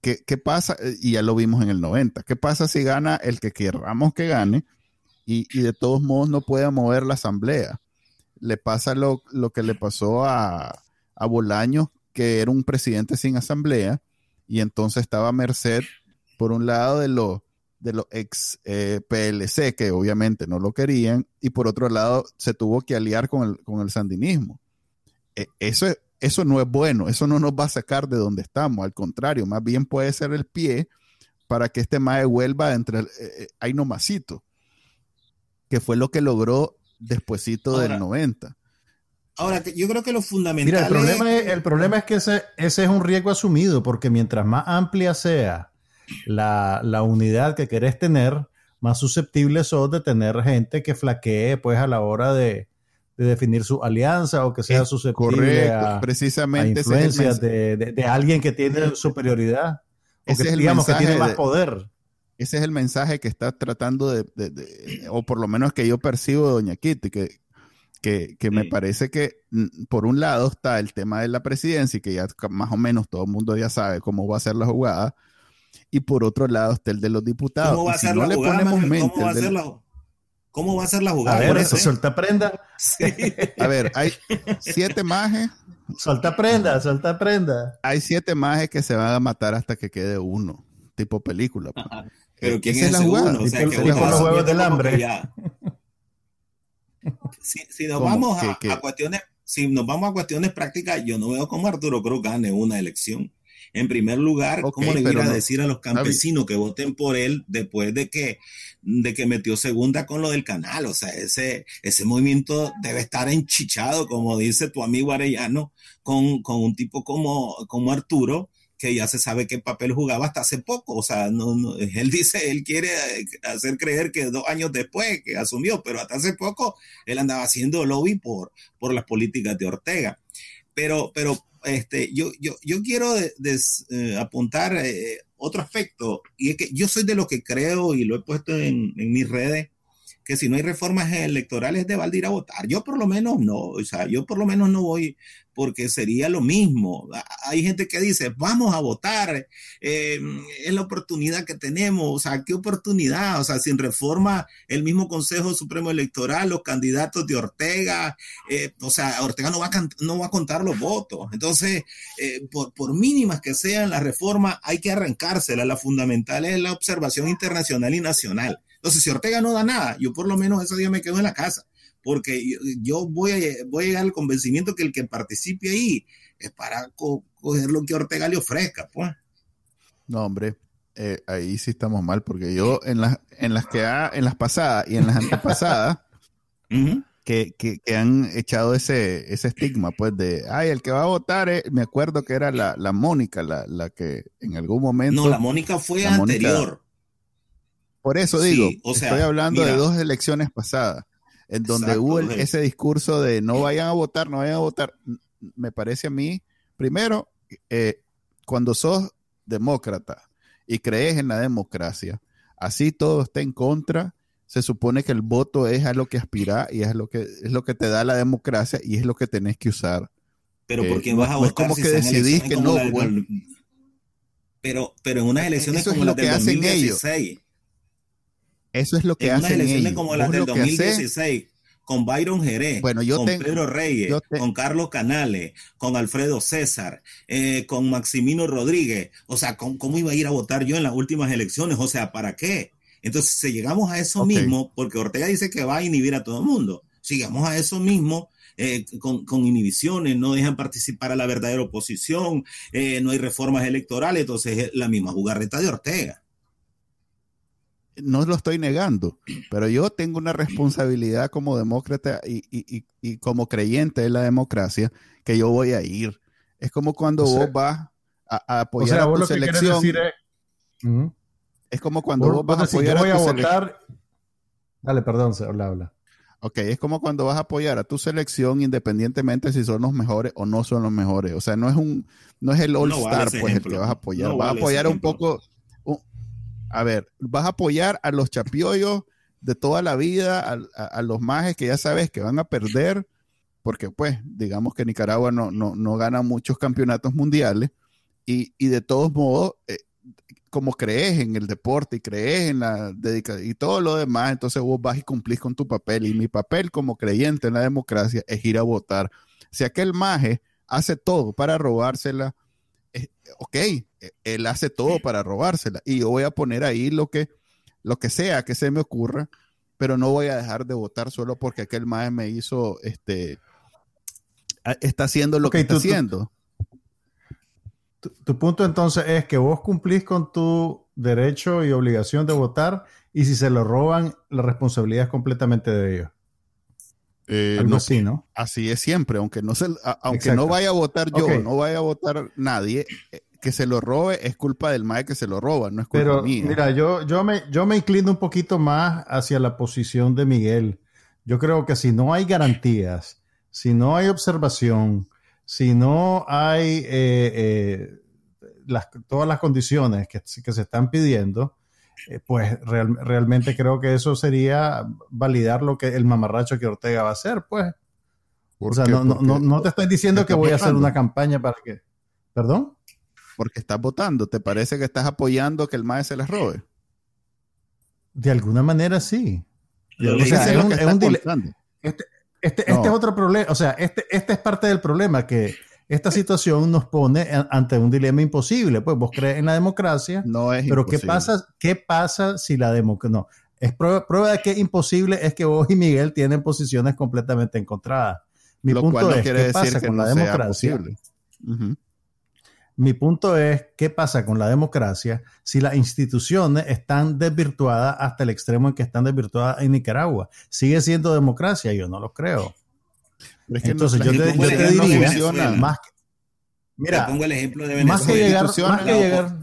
¿Qué, ¿qué, pasa? Y ya lo vimos en el 90. ¿Qué pasa si gana el que querramos que gane y, y de todos modos no pueda mover la asamblea? Le pasa lo, lo que le pasó a, a Bolaños, que era un presidente sin asamblea y entonces estaba merced, por un lado, de los de los ex eh, PLC, que obviamente no lo querían, y por otro lado se tuvo que aliar con el, con el sandinismo. Eh, eso es, eso no es bueno, eso no nos va a sacar de donde estamos, al contrario, más bien puede ser el pie para que este mae vuelva entre el, eh, ahí nomasito, que fue lo que logró despuesito ahora, del 90. Ahora, yo creo que lo fundamental Mira, el problema es, el problema es que ese, ese, es un riesgo asumido, porque mientras más amplia sea la, la unidad que querés tener, más susceptible sos de tener gente que flaquee pues a la hora de, de definir su alianza o que sea susceptible Correcto, a, precisamente a influencias de, de, de, alguien que tiene superioridad o que, es digamos que tiene más poder. Ese es el mensaje que está tratando de, de, o por lo menos que yo percibo de Doña Kitty, que, que, que sí. me parece que por un lado está el tema de la presidencia y que ya más o menos todo el mundo ya sabe cómo va a ser la jugada, y por otro lado está el de los diputados. ¿Cómo va a ser si no la le jugada, ponemos man? mente, ¿Cómo va a ser la ¿Cómo va a ser la jugada? A ver, eso, suelta prenda. Sí. A ver, hay siete majes. Suelta prenda, suelta prenda. Hay siete majes que se van a matar hasta que quede uno, tipo película. Pero ¿quién Esa es jugada. uno? O sea, que uno los va juegos del hambre. ya- Si, si nos ¿Cómo? vamos a, ¿Qué- qué? a cuestiones, si nos vamos a cuestiones prácticas, yo no veo cómo Arturo Cruz gane una elección. En primer lugar, ¿cómo le voy a no- decir a los campesinos que voten por él después de que, de que metió segunda con lo del canal? O sea, ese, ese movimiento debe estar enchichado, como dice tu amigo Arellano, con, con un tipo como, como Arturo, que ya se sabe qué papel jugaba hasta hace poco. O sea, no, él dice, él quiere hacer creer que dos años después que asumió, pero hasta hace poco él andaba haciendo lobby por, por las políticas de Ortega. Pero, pero este, yo, yo, yo quiero des, eh, apuntar eh, otro aspecto, y es que yo soy de los que creo, y lo he puesto en mis redes, que si no hay reformas electorales de Valdir a votar. Yo por lo menos no, o sea, yo por lo menos no voy porque sería lo mismo. Hay gente que dice, vamos a votar, eh, es la oportunidad que tenemos, o sea, ¿qué oportunidad? O sea, sin reforma, el mismo Consejo Supremo Electoral, los candidatos de Ortega, eh, o sea, Ortega no va, a, no va a contar los votos. Entonces, eh, por, por, mínimas que sean las reformas, hay que arrancársela. La fundamental es la observación internacional y nacional. Entonces, si Ortega no da nada, yo por lo menos ese día me quedo en la casa, porque yo, yo voy, a, voy a llegar al convencimiento que el que participe ahí es para co coger lo que Ortega le ofrezca, pues. No, hombre, eh, ahí sí estamos mal, porque yo en las, en las que ha, en las pasadas y en las antepasadas, uh -huh. que, que, que, han echado ese, ese estigma, pues, de, ay, el que va a votar, eh, me acuerdo que era la, la Mónica, la, la, que en algún momento... No, la Mónica fue la anterior. Mónica, por eso digo, sí, o sea, estoy hablando mira, de dos elecciones pasadas, en donde exacto, hubo el, ese discurso de no vayan a votar, no vayan a votar. Me parece a mí, primero, eh, cuando sos demócrata y crees en la democracia, así todo está en contra, se supone que el voto es a lo que aspira y es lo que, es lo que te da la democracia y es lo que tenés que usar. Pero ¿por quién eh, vas a no votar? como si que decidís que no. Bueno, pero, pero en unas elecciones eso como es lo las que del hacen 2016. Ellos. Eso es lo que en hacen unas elecciones ellos. como las del 2016, hace... con Byron Jerez, bueno, yo con tengo, Pedro Reyes, te... con Carlos Canales, con Alfredo César, eh, con Maximino Rodríguez. O sea, ¿cómo, ¿cómo, iba a ir a votar yo en las últimas elecciones? O sea, ¿para qué? Entonces, si llegamos a eso okay. mismo, porque Ortega dice que va a inhibir a todo el mundo, si llegamos a eso mismo, eh, con, inhibiciones, no dejan participar a la verdadera oposición, eh, no hay reformas electorales, entonces es la misma jugarreta de Ortega. No lo estoy negando, pero yo tengo una responsabilidad como demócrata y, como creyente de la democracia que yo voy a ir. Es como cuando vos vas a, apoyar a tu selección. Es, como cuando vos, vas a apoyar a tu votar. Dale, perdón, se habla, habla. Ok, es como cuando vas a apoyar a tu selección independientemente si son los mejores o no son los mejores. O sea, no es un, no es el All Star pues el que vas a apoyar. vas a apoyar un poco. A ver, vas a apoyar a los chapiollos de toda la vida, a, los majes que ya sabes que van a perder, porque pues, digamos que Nicaragua no, no, no gana muchos campeonatos mundiales, y, y de todos modos, eh, como crees en el deporte y crees en la dedicación y todo lo demás, entonces vos vas y cumplís con tu papel. Y mi papel como creyente en la democracia es ir a votar. Si aquel maje hace todo para robársela, eh, ok, e, él hace todo para robársela. Y yo voy a poner ahí lo que, lo que sea que se me ocurra, pero no voy a dejar de votar solo porque aquel maje me hizo, este, está haciendo lo que está haciendo. Tu, punto entonces es que vos cumplís con tu derecho y obligación de votar y si se lo roban, la responsabilidad es completamente de ellos. Eh, Algo así, ¿no? Así es siempre, aunque no se, aunque no vaya a votar yo, no vaya a votar nadie, eh, que se lo robe es culpa del MAE que se lo roba, no es culpa Pero, mía. Mira, yo, yo, me, yo me inclino un poquito más hacia la posición de Miguel. Yo creo que si no hay garantías, si no hay observación, si no hay eh, eh, las, todas las condiciones que, que se están pidiendo, eh, pues realmente creo que eso sería validar lo que el mamarracho que Ortega va a hacer, pues. O sea, no, no, no, te estoy diciendo que voy a hacer una campaña para que... ¿Perdón? Porque estás votando. ¿Te parece que estás apoyando que el MAE se les robe? De alguna manera sí. O sea, es, un, es un este, este, este, es otro problema, o sea, este, este es parte del problema, que esta situación nos pone ante un dilema imposible. Pues vos crees en la democracia, no es pero ¿qué pasa, ¿qué pasa si la democracia... No, es prueba, de que es imposible es que vos y Miguel tienen posiciones completamente encontradas. Mi punto es, ¿qué pasa con la democracia? Mi punto es, ¿qué pasa con la democracia si las instituciones están desvirtuadas hasta el extremo en que están desvirtuadas en Nicaragua? ¿Sigue siendo democracia? Yo no lo creo. Entonces, yo, te, diría, más que, mira, pongo el ejemplo de Venezuela. Más que llegar, más que llegar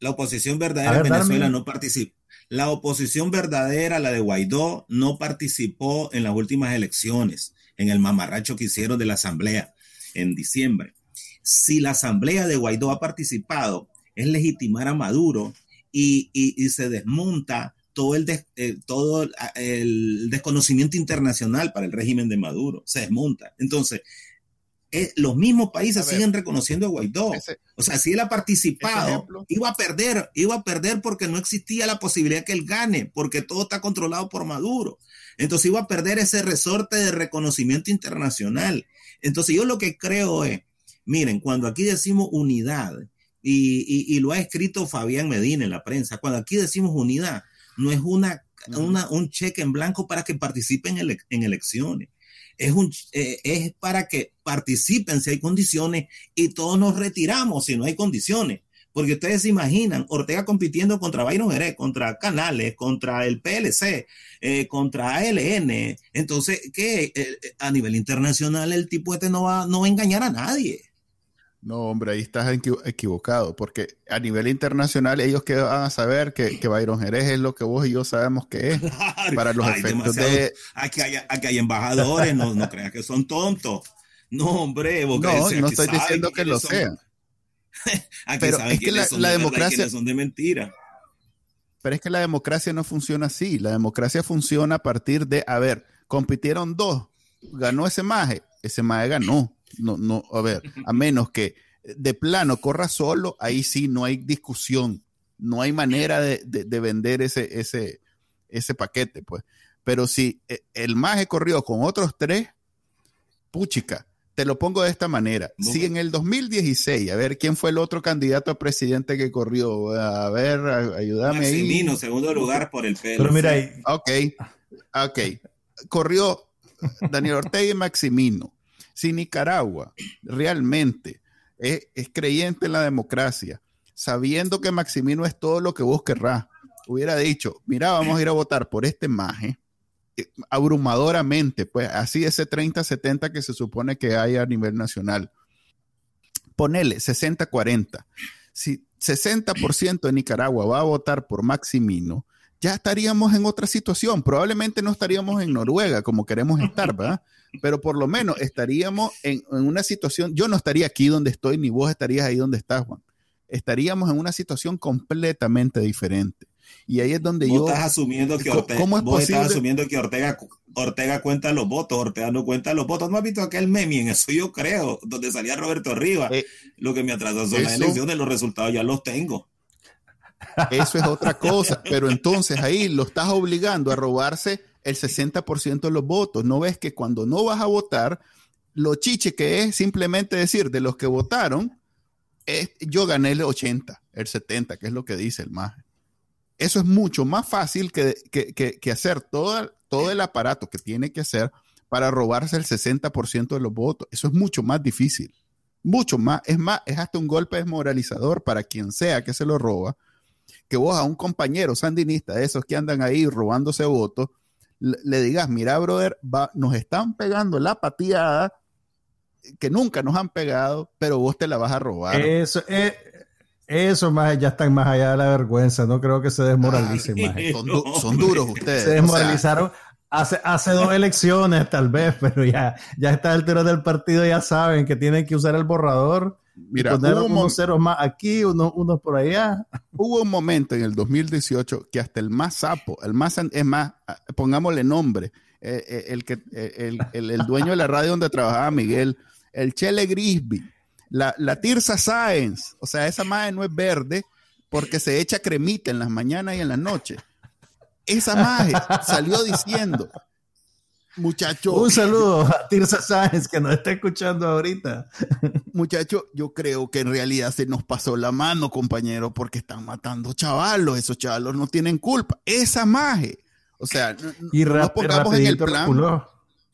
la oposición verdadera en Venezuela no participa. La oposición verdadera, la de Guaidó, no participó en las últimas elecciones, en el mamarracho que hicieron de la Asamblea en diciembre si la asamblea de Guaidó ha participado, es legitimar a Maduro y, se desmonta todo el, eh, todo el desconocimiento internacional para el régimen de Maduro, se desmonta. Entonces, eh, los mismos países siguen reconociendo a Guaidó. o sea, si él ha participado, iba a perder, iba a perder porque no existía la posibilidad que él gane, porque todo está controlado por Maduro. Entonces iba a perder ese resorte de reconocimiento internacional. Entonces yo lo que creo es Miren, cuando aquí decimos unidad, y, lo ha escrito Fabián Medina en la prensa, cuando aquí decimos unidad, no es una, un cheque en blanco para que participen en, elecciones. Es, un, eh, es para que participen si hay condiciones y todos nos retiramos si no hay condiciones. Porque ustedes se imaginan Ortega compitiendo contra Byron Jerez, contra Canales, contra el PLC, eh, contra ALN. Entonces, que eh, a nivel internacional el tipo este no va, no va a engañar a nadie. No, hombre, ahí estás equivocado, porque a nivel internacional ellos que van a saber que, que Byron Jerez es lo que vos y yo sabemos que es para los efectos de... Aquí hay, aquí hay embajadores, no, no creas que son tontos. No, hombre, no, no estoy diciendo que lo sean. pero es que la, democracia son de mentira. Pero es que la democracia no funciona así. La democracia funciona a partir de, a ver, compitieron dos, ganó ese maje, ese maje ganó no, no, a ver, a menos que de plano corra solo, ahí sí no hay discusión, no hay manera de, vender ese, ese, ese paquete, pues. Pero si eh, el maje corrió con otros tres, puchica, te lo pongo de esta manera. Si en el 2016, a ver, ¿quién fue el otro candidato a presidente que corrió? A ver, ayúdame ahí. segundo lugar por el pelo. Pero mira ahí. Ok, ok. Corrió Daniel Ortega y Maximino, si Nicaragua realmente es, creyente en la democracia, sabiendo que Maximino es todo lo que vos querrás, hubiera dicho, mira, vamos a ir a votar por este maje, eh, abrumadoramente, pues así ese 30-70 que se supone que hay a nivel nacional. Ponele 60-40. Si 60% de Nicaragua va a votar por Maximino, ya estaríamos en otra situación. Probablemente no estaríamos en Noruega como queremos estar, ¿verdad? Pero por lo menos estaríamos en, una situación, yo no estaría aquí donde estoy, ni vos estarías ahí donde estás, Juan. Estaríamos en una situación completamente diferente. Y ahí es donde yo. Estás asumiendo que Ortega, ¿cómo es vos estás asumiendo que Ortega, Ortega cuenta los votos, Ortega no cuenta los votos. ¿No has visto aquel meme? En eso yo creo, donde salía Roberto Rivas. Eh, lo que me atrasó son las elecciones, los resultados ya los tengo. Eso es otra cosa, pero entonces ahí lo estás obligando a robarse el 60% de los votos. ¿No ves que cuando no vas a votar, lo chiche que es simplemente decir de los que votaron, es, yo gané el 80, el 70, que es lo que dice el MAGE. Eso es mucho más fácil que, que, hacer todo, todo el aparato que tiene que hacer para robarse el 60% de los votos. Eso es mucho más difícil. Mucho más. Es más, es hasta un golpe desmoralizador para quien sea que se lo roba. Que vos a un compañero sandinista de esos que andan ahí robándose votos, le, digas, mira, brother, va, nos están pegando la pateada que nunca nos han pegado, pero vos te la vas a robar. Eso, es eso más, ya están más allá de la vergüenza. No creo que se desmoralicen más. Son, duros ustedes. Se desmoralizaron hace, hace dos elecciones, tal vez, pero ya, ya está el tiro del partido, ya saben que tienen que usar el borrador. Mira, poner unos ceros más aquí, unos, unos por allá. Hubo un momento en el 2018 que hasta el más sapo, el más, es más, pongámosle nombre, eh, eh, el, que, eh, el, el, dueño de la radio donde trabajaba Miguel, el Chele Grisby la, la Tirsa Science, o sea, esa madre no es verde porque se echa cremita en las mañanas y en las noches. Esa madre salió diciendo, muchacho. Un saludo a Tirsa Sáenz que nos está escuchando ahorita. Muchacho, yo creo que en realidad se nos pasó la mano, compañero, porque están matando chavalos. Esos chavalos no tienen culpa. Esa maje. O sea, y nos pongamos en el plan.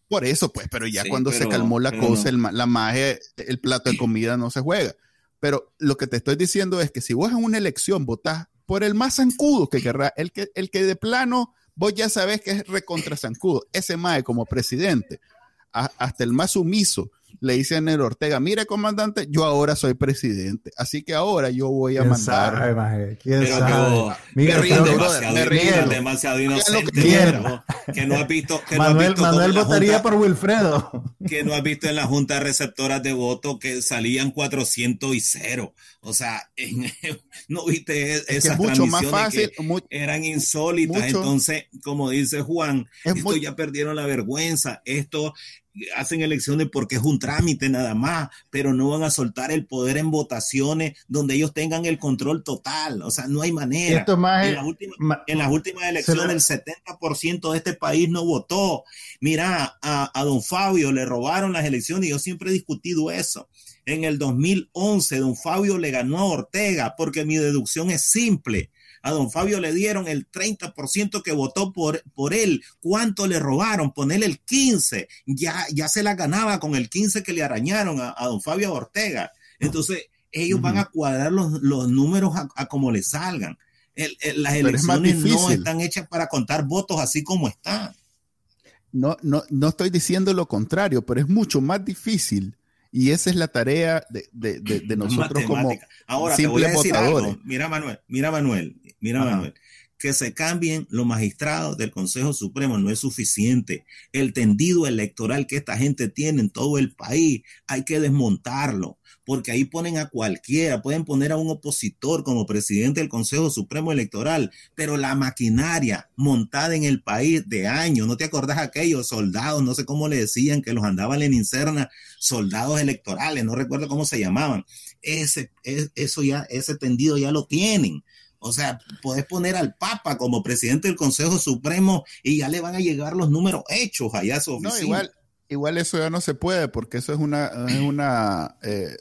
Por eso, pues, pero ya cuando se calmó la cosa, la magia, el plato de comida no se juega. Pero lo que te estoy diciendo es que si vos en una elección votás por el más zancudo que querrá, el que, el que de plano vos ya sabés que es recontra zancudo, ese mae como presidente, hasta el más sumiso, le dice a Nero Ortega, mire comandante, yo ahora soy presidente, así que ahora yo voy a mandar. Sabe, ¿Quién sabe? me río, demasiado, demasiado inocente. Que, no has visto. Que Manuel, no Manuel votaría por Wilfredo. Que no has visto en la Junta de Receptoras de Voto que salían 400 y cero. O sea, no viste e-, esas mucho más fácil, eran insólitas. Entonces, como dice Juan, esto ya perdieron la vergüenza. Esto hacen elecciones porque es un trámite nada más, pero no van a soltar el poder en votaciones donde ellos tengan el control total. O sea, no hay manera. en, las últimas, elecciones el 70% de este país no votó. Mira, a, a don Fabio le robaron las elecciones y yo siempre he discutido eso. En el 2011, don Fabio le ganó a Ortega porque mi deducción es simple a don Fabio le dieron el 30% que votó por, por él. ¿Cuánto le robaron? Ponerle el 15. Ya, ya se la ganaba con el 15 que le arañaron a, don Fabio Ortega. Entonces, ellos van a cuadrar los, números a, como le salgan. las elecciones no están hechas para contar votos así como están. No, no, no estoy diciendo lo contrario, pero es mucho más difícil y esa es la tarea de, de, de, nosotros como Ahora, simples votadores. Mira, Manuel, mira, Manuel, mira, Manuel. Que se cambien los magistrados del Consejo Supremo no es suficiente. El tendido electoral que esta gente tiene en todo el país hay que desmontarlo porque ahí ponen a cualquiera, pueden poner a un opositor como presidente del Consejo Supremo Electoral, pero la maquinaria montada en el país de años, ¿no te acordás aquellos soldados, no sé cómo le decían, que los andaban en incerna, soldados electorales, no recuerdo cómo se llamaban, ese, eso ya, ese tendido ya lo tienen. O sea, puedes poner al Papa como presidente del Consejo Supremo y ya le van a llegar los números hechos allá a su oficina. No, igual, igual eso ya no se puede porque eso es una, es una, eh,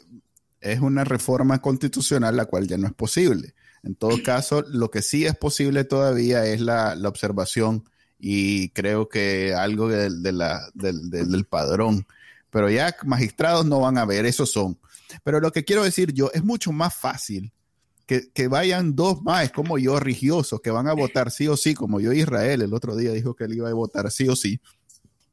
es una reforma constitucional la cual ya no es posible. En todo caso, lo que sí es posible todavía es la, observación y creo que algo del, del, padrón. Pero ya magistrados no van a ver, esos son. Pero lo que quiero decir yo, es mucho más fácil que, que, vayan dos más como yo, religiosos, que van a votar sí o sí, como yo Israel el otro día dijo que él iba a votar sí o sí,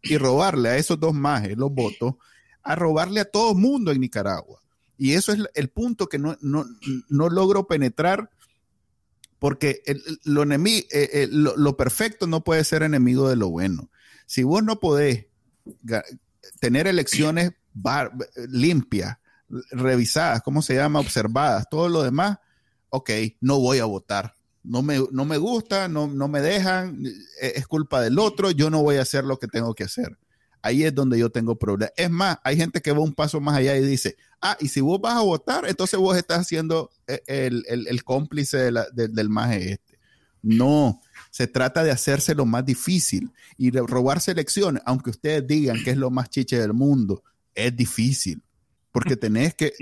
y robarle a esos dos más los votos, a robarle a todo mundo en Nicaragua. Y eso es el punto que no, no, no logro penetrar porque lo, eh, eh, lo, lo, perfecto no puede ser enemigo de lo bueno. Si vos no podés tener elecciones limpias, revisadas, ¿cómo se llama? Observadas, todo lo demás, ok, no voy a votar. No me, no me gusta, no, no me dejan, e, es culpa del otro, yo no voy a hacer lo que tengo que hacer. Ahí es donde yo tengo problemas. Es más, hay gente que va un paso más allá y dice, ah, y si vos vas a votar, entonces vos estás siendo eh, el, cómplice del maje este. No, se trata de hacerse lo más difícil y de robarse elecciones, aunque ustedes digan que es lo más chiche del mundo, es difícil porque tenés que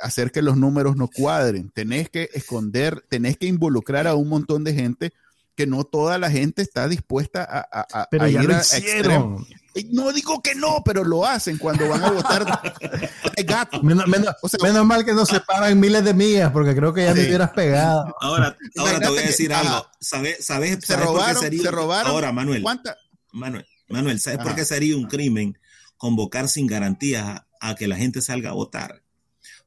hacer que los números no cuadren, tenés que esconder, tenés que involucrar a un montón de gente que no toda la gente está dispuesta a, a, pero ya ir lo hicieron. No digo que no, pero lo hacen cuando van a votar. gato. Menos, mal que no se paran miles de millas, porque creo que ya me hubieras pegado. Ahora, ahora te voy a decir algo. ¿Sabes, sabes, se robaron, sería, se robaron. Ahora, Manuel. Manuel, Manuel, ¿sabes por qué sería un crimen convocar sin garantías a que la gente salga a votar?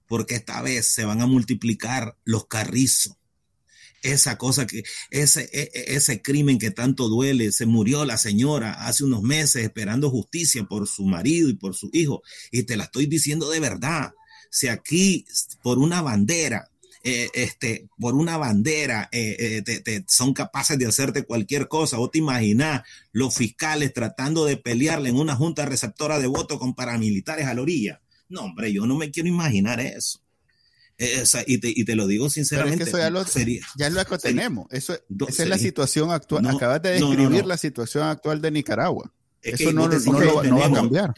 Porque esta vez se van a multiplicar los carrizos esa cosa que, ese, e, e, ese crimen que tanto duele, se murió la señora hace unos meses esperando justicia por su marido y por su hijo, y te la estoy diciendo de verdad. Si aquí por una bandera, eh, este, por una bandera eh, eh, son capaces de hacerte cualquier cosa, o te imaginas los fiscales tratando de pelearle en una junta receptora de votos con paramilitares a la orilla. No, hombre, yo no me quiero imaginar eso. Eh, y, te, y, te, lo digo sinceramente. eso ya lo, ya lo tenemos. Eso, esa es la situación actual. Acabas de describir la situación actual de Nicaragua. eso no, no, va a cambiar.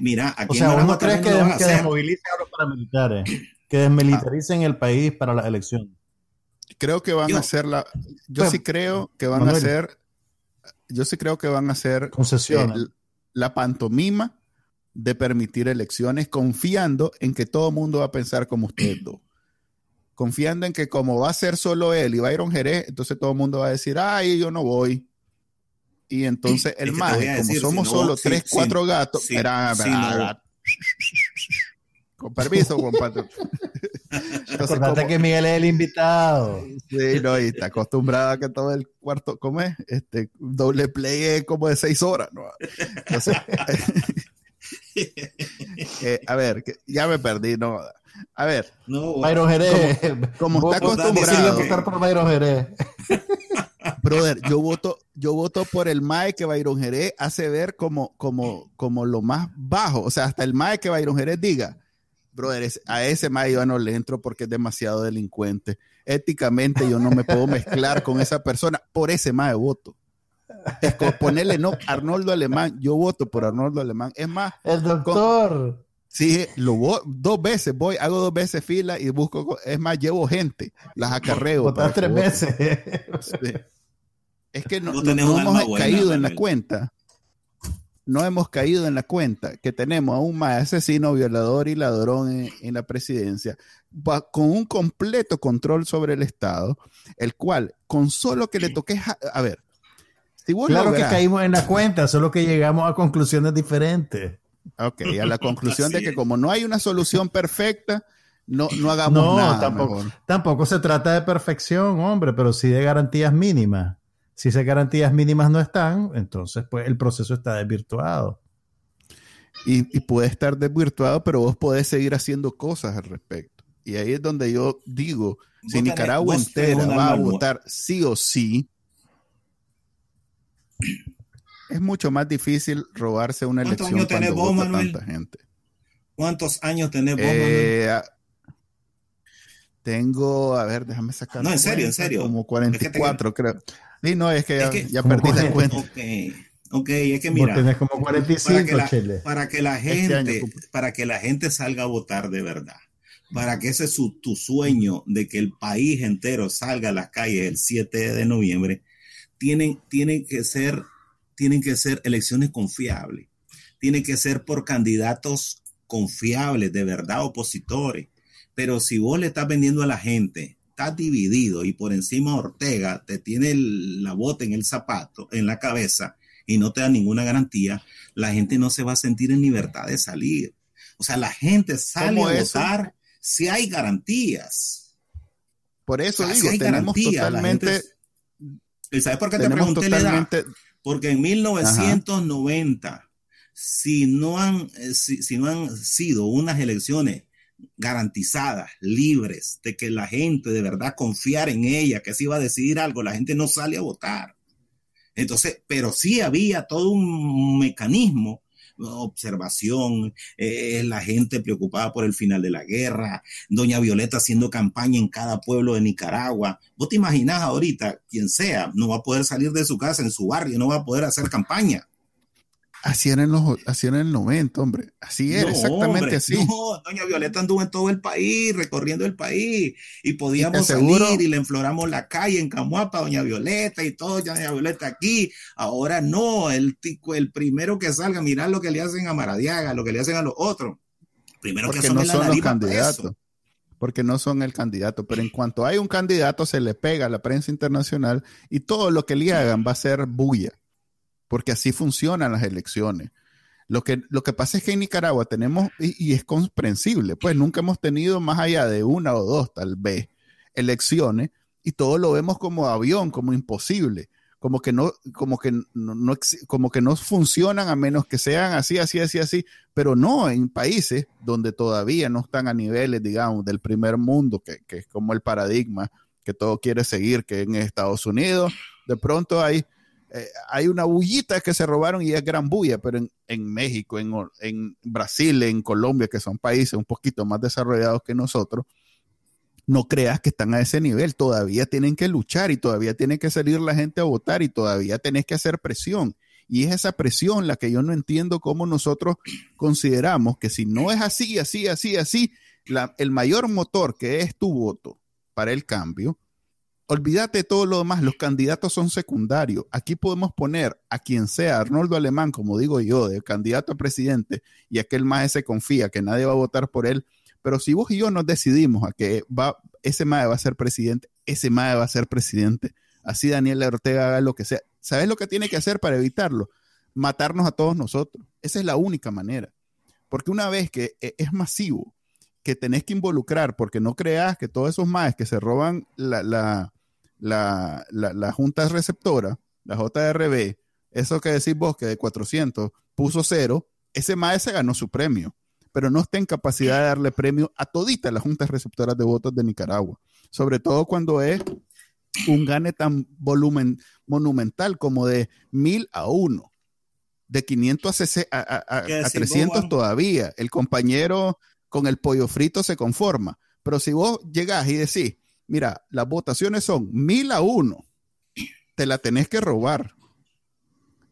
Mira, aquí o sea, uno crees que, que desmovilicen a los paramilitares, que desmilitaricen el país para la elección. Creo que van a hacer la. Yo pues, sí creo que van a hacer. Yo sí creo que van a hacer. Concesión. la pantomima de permitir elecciones confiando en que todo el mundo va a pensar como ustedes dos. Confiando en que como va a ser solo él y Byron Jerez, entonces todo el mundo va a decir, ay, yo no voy. Y entonces el más, como somos solo tres, cuatro gatos, con permiso, compadre. Acordate que Miguel es el invitado. Sí, no, y está acostumbrado a que todo el cuarto, ¿cómo es? Este doble play es como de seis horas, ¿no? Entonces, Eh, a ver, ya me perdí, no. A ver. No, Byron Jerez. Como, está acostumbrado. votar por Byron Jerez. Brother, yo voto, yo voto por el MAE que Byron Jerez hace ver como, como, como lo más bajo. O sea, hasta el MAE que Byron Jerez diga, brother, a ese MAE yo no le entro porque es demasiado delincuente. Éticamente yo no me puedo mezclar con esa persona. Por ese MAE voto ponerle no, Arnoldo Alemán, yo voto por Arnoldo Alemán. Es más, el doctor. sí, lo dos veces voy, hago dos veces fila y busco, es más, llevo gente, las acarreo. tres veces. Es que no, hemos caído en la cuenta. No hemos caído en la cuenta que tenemos a un más asesino, violador y ladrón en, la presidencia, con un completo control sobre el Estado, el cual, con solo que le toque, a ver, claro que caímos en la cuenta, solo que llegamos a conclusiones diferentes. Ok, a la conclusión de que como no hay una solución perfecta, no, no hagamos nada. Tampoco, tampoco se trata de perfección, hombre, pero sí de garantías mínimas. Si esas garantías mínimas no están, entonces pues el proceso está desvirtuado. Y, puede estar desvirtuado, pero vos podés seguir haciendo cosas al respecto. Y ahí es donde yo digo, si Nicaragua entera va a votar sí o sí, es mucho más difícil robarse una elección cuando vota tanta gente. ¿Cuántos años tenés vos, eh, Tengo, a ver, déjame sacar. No, en serio, en serio. Como 44, creo. Sí, no, es que ya, perdí la cuenta. Ok, es que mira. Tenés como 45, para que la, para que la este gente, para que la gente salga a votar de verdad para que ese es tu sueño de que el país entero salga a las calles el 7 de noviembre, tienen, tienen, que ser, tienen que ser elecciones confiables, tienen que ser por candidatos confiables, de verdad, opositores. Pero si vos le estás vendiendo a la gente, estás dividido y por encima Ortega te tiene la bota en el zapato, en la cabeza, y no te da ninguna garantía, la gente no se va a sentir en libertad de salir. O sea, la gente sale a votar si hay garantías. Por eso digo, tenemos totalmente... ¿Sabes por qué te pregunté la edad? Porque en 1990, si no, han, eh, si, no han sido unas elecciones garantizadas, libres, de que la gente de verdad confiara en ella, que se iba a decidir algo, la gente no sale a votar. Entonces, pero sí había todo un mecanismo observación, eh, la gente preocupada por el final de la guerra, doña Violeta haciendo campaña en cada pueblo de Nicaragua. Vos te imaginás ahorita, quien sea, no va a poder salir de su casa, en su barrio, no va a poder hacer campaña. Así era en, los, así en el 90, hombre. Así era, exactamente así. No, doña Violeta anduvo en todo el país, recorriendo el país, y podíamos salir y le enfloramos la calle en Camuapa, doña Violeta, y todo, doña Violeta aquí. Ahora no, el, tico, el primero que salga, mirar lo que le hacen a Maradiaga, lo que le hacen a los otros. Primero Porque que no son los candidatos. Porque no son el candidato. Pero en cuanto hay un candidato, se le pega a la prensa internacional y todo lo que le hagan va a ser bulla porque así funcionan las elecciones. Lo que, lo que pasa es que en Nicaragua tenemos, y, es comprensible, pues nunca hemos tenido más allá de una o dos, tal vez, elecciones, y todo lo vemos como avión, como imposible, como que no, como que no, como que no funcionan a menos que sean así, así, así, así, pero no en países donde todavía no están a niveles, digamos, del primer mundo, que, que es como el paradigma que todo quiere seguir, que en Estados Unidos, de pronto hay eh, hay una bullita que se robaron y es gran bulla, pero en, México, en, Brasil, en Colombia, que son países un poquito más desarrollados que nosotros, no creas que están a ese nivel, todavía tienen que luchar y todavía tiene que salir la gente a votar y todavía tenés que hacer presión. Y es esa presión la que yo no entiendo cómo nosotros consideramos que si no es así, así, así, así, el mayor motor que es tu voto para el cambio, olvídate de todo lo demás, los candidatos son secundarios. Aquí podemos poner a quien sea, Arnoldo Alemán, como digo yo, de candidato a presidente, y aquel más se confía que nadie va a votar por él. Pero si vos y yo nos decidimos a que va, ese MAE va a ser presidente, ese MAE va a ser presidente. Así Daniel Ortega haga lo que sea. ¿Sabes lo que tiene que hacer para evitarlo? Matarnos a todos nosotros. Esa es la única manera. Porque una vez que e, es masivo, que tenés que involucrar, porque no creas que todos esos MAES que se roban la, la, junta receptora, la JRB, eso que decís vos que de 400 puso cero, ese maestro ganó su premio, pero no está en capacidad de darle premio a toditas las juntas receptoras de votos de Nicaragua, sobre todo cuando es un gane tan volumen monumental como de mil a uno, de 500 a, a, a 300 todavía. El compañero con el pollo frito se conforma, pero si vos llegás y decís, mira, las votaciones son mil a uno, te la tenés que robar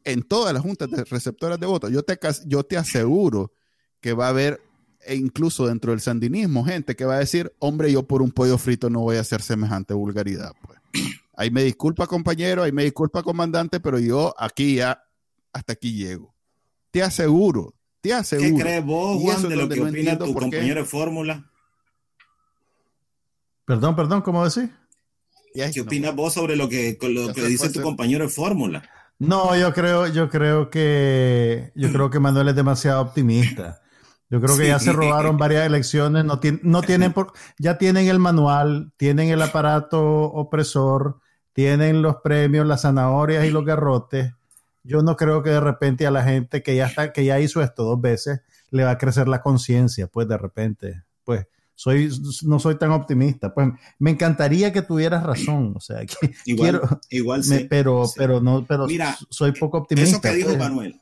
en todas las juntas de receptoras de votos. Yo te, yo te aseguro que va a haber, e incluso dentro del sandinismo, gente que va a decir, hombre, yo por un pollo frito no voy a hacer semejante vulgaridad. Pues. Ahí me disculpa, compañero, ahí me disculpa, comandante, pero yo aquí ya, hasta aquí llego. Te aseguro, te aseguro. ¿Qué crees vos, Juan, de lo que opina tu compañero de fórmula? Perdón, perdón, ¿cómo decís? ¿Qué opinas vos sobre lo que, lo que dice tu compañero de fórmula? No, yo creo, yo creo que yo creo que Manuel es demasiado optimista. Yo creo que ya se robaron varias elecciones, no, no tienen por, ya tienen el manual, tienen el aparato opresor, tienen los premios, las zanahorias y los garrotes. Yo no creo que de repente a la gente que ya está, que ya hizo esto dos veces, le va a crecer la conciencia, pues de repente, pues soy, no soy tan optimista. Pues me encantaría que tuvieras razón. O sea, que igual, igual sí, pero, pero no, pero Mira, soy poco optimista. Eso que dijo pues. Manuel,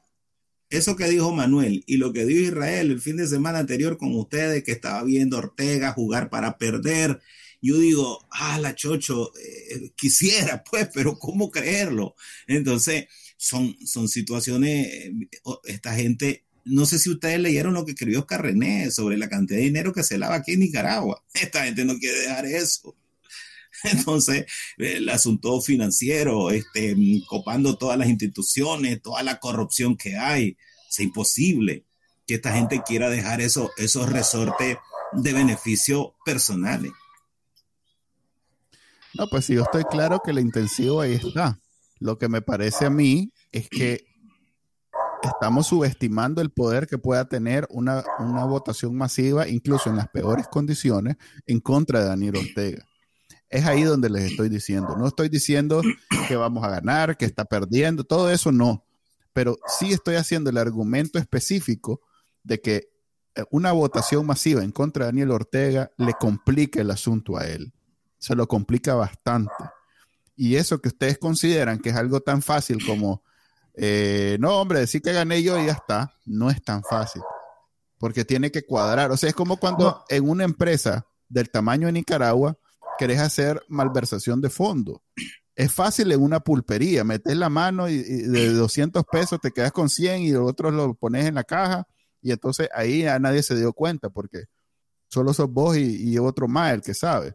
eso que dijo Manuel y lo que dijo Israel el fin de semana anterior con ustedes, que estaba viendo Ortega jugar para perder. Yo digo, ah, la chocho, eh, quisiera, pues, pero ¿cómo creerlo? Entonces, son, son situaciones, eh, esta gente no sé si ustedes leyeron lo que escribió Oscar René sobre la cantidad de dinero que se lava aquí en Nicaragua. Esta gente no quiere dejar eso. Entonces, el asunto financiero, este, copando todas las instituciones, toda la corrupción que hay, es imposible que esta gente quiera dejar eso, esos resortes de beneficio personales. No, pues sí, yo estoy claro que la intención ahí está. Lo que me parece a mí es que estamos subestimando el poder que pueda tener una, una votación masiva, incluso en las peores condiciones, en contra de Daniel Ortega. Es ahí donde les estoy diciendo. No estoy diciendo que vamos a ganar, que está perdiendo, todo eso no. Pero sí estoy haciendo el argumento específico de que eh, una votación masiva en contra de Daniel Ortega le complica el asunto a él. Se lo complica bastante. Y eso que ustedes consideran que es algo tan fácil como, eh, no, hombre, decir que gané yo y ya está, no es tan fácil. Porque tiene que cuadrar. O sea, es como cuando en una empresa del tamaño de Nicaragua querés hacer malversación de fondo. Es fácil en una pulpería, metes la mano y, y de 200 pesos te quedas con 100 y los otros lo pones en la caja y entonces ahí a nadie se dio cuenta porque solo sos vos y, otro más el que sabe.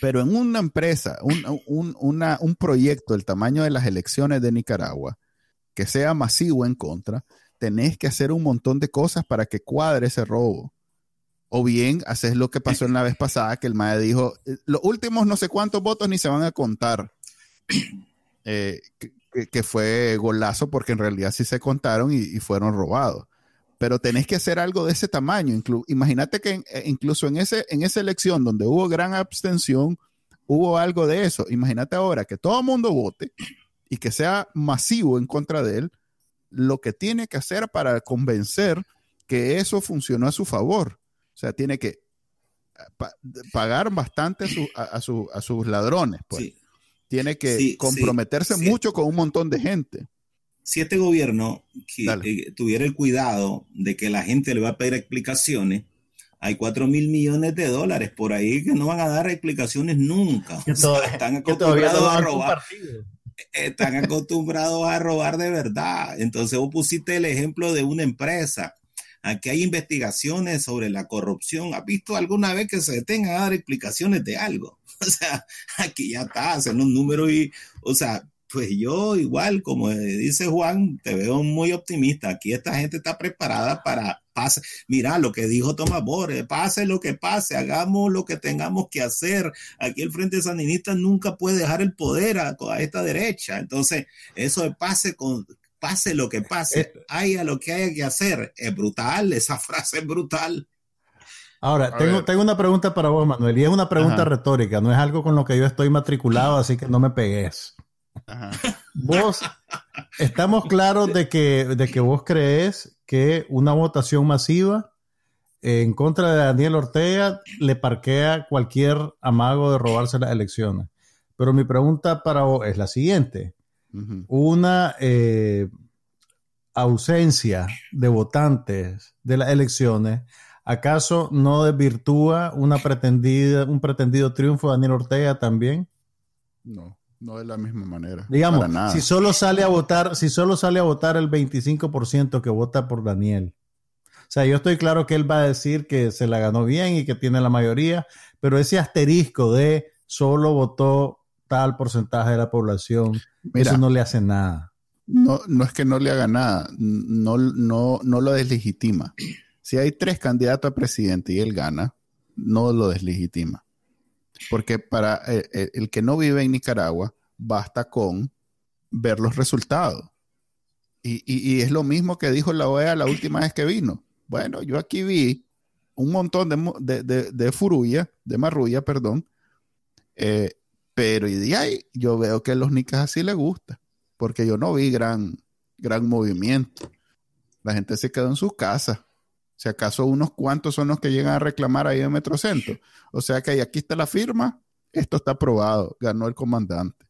Pero en una empresa, un, un proyecto del tamaño de las elecciones de Nicaragua, que sea masivo en contra, tenés que hacer un montón de cosas para que cuadre ese robo. O bien haces lo que pasó en la vez pasada, que el MAE dijo, eh, los últimos no sé cuántos votos ni se van a contar. Eh, que, fue golazo porque en realidad sí se contaron y fueron robados pero tenés que hacer algo de ese tamaño. Imagínate que eh, incluso en, ese, en esa elección donde hubo gran abstención, hubo algo de eso. Imagínate ahora que todo el mundo vote y que sea masivo en contra de él, lo que tiene que hacer para convencer que eso funcionó a su favor. O sea, tiene que eh, pagar bastante a, sus ladrones. Pues. Tiene que comprometerse mucho con un montón de gente si este gobierno eh, tuviera el cuidado de que la gente le va a pedir explicaciones, hay 4 mil millones de dólares por ahí que no van a dar explicaciones nunca. están acostumbrados a robar. Están acostumbrados a robar de verdad. Entonces vos pusiste el ejemplo de una empresa. Aquí hay investigaciones sobre la corrupción. ¿Has visto alguna vez que se detengan a dar explicaciones de algo? O sea, aquí ya está, hacen un número y, o sea, pues yo igual, como dice Juan, te veo muy optimista. Aquí esta gente está preparada para pase. Mira lo que dijo Tomás Borges, pase lo que pase, hagamos lo que tengamos que hacer. Aquí el Frente Sandinista nunca puede dejar el poder a, esta derecha. Entonces, eso de pase con pase lo que pase, eh, haya lo que haya que hacer. Es brutal, esa frase es brutal. Ahora, tengo, tengo, una pregunta para vos, Manuel, y es una pregunta retórica, no es algo con lo que yo estoy matriculado, así que no me pegues. Vos, estamos claros de que, de que vos crees que una votación masiva en contra de Daniel Ortega le parquea cualquier amago de robarse las elecciones. Pero mi pregunta para vos es la siguiente. Una eh, ausencia de votantes de las elecciones, ¿acaso no desvirtúa una pretendida, un pretendido triunfo de Daniel Ortega también? No. No de la misma manera. Digamos, si solo sale a votar, si solo sale a votar el 25% que vota por Daniel. O sea, yo estoy claro que él va a decir que se la ganó bien y que tiene la mayoría, pero ese asterisco de solo votó tal porcentaje de la población, eso no le hace nada. No, no es que no le haga nada, no, no, no lo deslegitima. Si hay tres candidatos a presidente y él gana, no lo deslegitima. Porque para eh, eh, el, que no vive en Nicaragua, basta con ver los resultados. Y, es lo mismo que dijo la OEA la última vez que vino. Bueno, yo aquí vi un montón de, de, de, furulla, de marrulla, perdón, eh, pero y de ahí yo veo que a los nicas así les gusta, porque yo no vi gran, gran movimiento. La gente se quedó en sus casas. Si acaso unos cuantos son los que llegan a reclamar ahí en Metrocentro. O sea que aquí está la firma, esto está aprobado, ganó el comandante.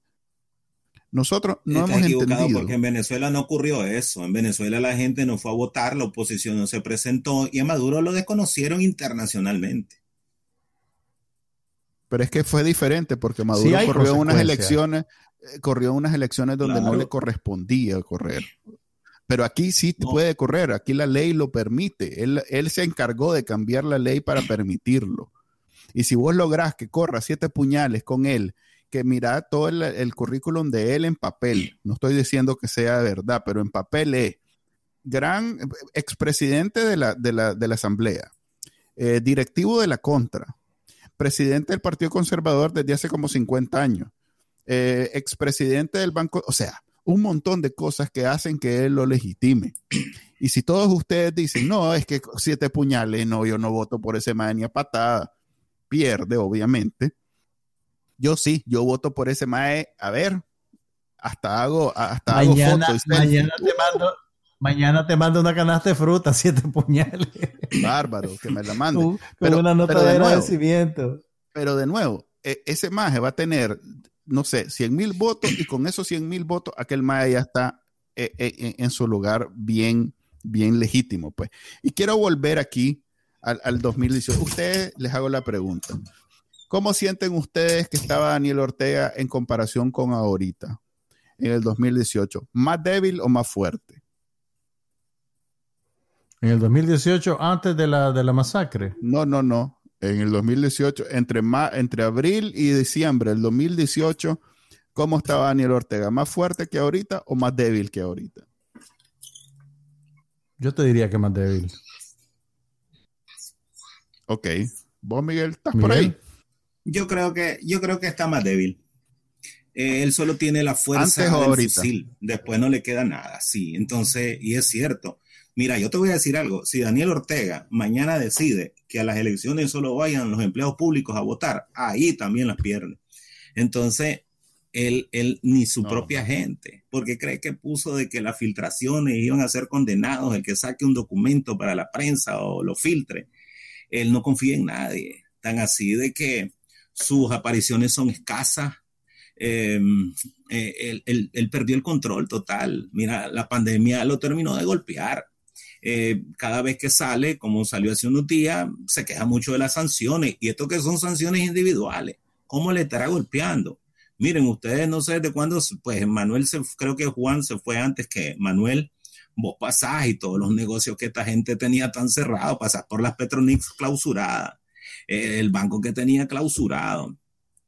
Nosotros no hemos entendido. Porque en Venezuela no ocurrió eso. En Venezuela la gente no fue a votar, la oposición no se presentó y a Maduro lo desconocieron internacionalmente. Pero es que fue diferente porque Maduro corrió unas elecciones, eh, corrió unas elecciones donde no le correspondía correr. Pero aquí sí puede correr, aquí la ley lo permite. Él, se encargó de cambiar la ley para permitirlo. Y si vos lográs que corra siete puñales con él, que mira todo el, currículum de él en papel, no estoy diciendo que sea verdad, pero en papel es gran expresidente de la, de la, de la Asamblea, eh, directivo de la Contra, presidente del Partido Conservador desde hace como 50 años, eh, expresidente del Banco, o sea, un montón de cosas que hacen que él lo legitime. Y si todos ustedes dicen, no, es que siete puñales, no, yo no voto por ese mae ni a patada, pierde, obviamente. Yo sí, yo voto por ese mae, a ver, hasta hago, hasta mañana, hago Mañana te mando, mañana te mando una canasta de fruta, siete puñales. Bárbaro, que me la mande. pero, una nota de, agradecimiento. pero de nuevo, e, ese maje va a tener no sé, 100 mil votos y con esos 100 mil votos aquel MAE ya está eh, eh, en, su lugar bien, bien legítimo. Pues. Y quiero volver aquí al, al 2018. Ustedes les hago la pregunta. ¿Cómo sienten ustedes que estaba Daniel Ortega en comparación con ahorita, en el 2018? ¿Más débil o más fuerte? En el 2018, antes de la, de la masacre. No, no, no en el 2018, entre, entre abril y diciembre del 2018, ¿cómo estaba Daniel Ortega? ¿Más fuerte que ahorita o más débil que ahorita? Yo te diría que más débil. Ok. ¿Vos, Miguel, estás por ahí? Yo creo que, yo creo que está más débil. Eh, él solo tiene la fuerza del ahorita? Después no le queda nada. Sí, entonces, y es cierto. Mira, yo te voy a decir algo. Si Daniel Ortega mañana decide que a las elecciones solo vayan los empleados públicos a votar, ahí también las pierde. Entonces, él, él ni su propia gente, porque cree que puso de que las filtraciones iban a ser condenados, el que saque un documento para la prensa o lo filtre. Él no confía en nadie. Tan así de que sus apariciones son escasas. Em, eh, él perdió el control total. Mira, la pandemia lo terminó de golpear eh, cada vez que sale, como salió hace unos días, se queja mucho de las sanciones. Y esto que son sanciones individuales, ¿cómo le estará golpeando? Miren, ustedes no sé de cuándo, pues Manuel, se, creo que Juan se fue antes que Manuel, vos pasás y todos los negocios que esta gente tenía tan cerrados, pasás por las Petronix clausuradas, eh, el banco que tenía clausurado,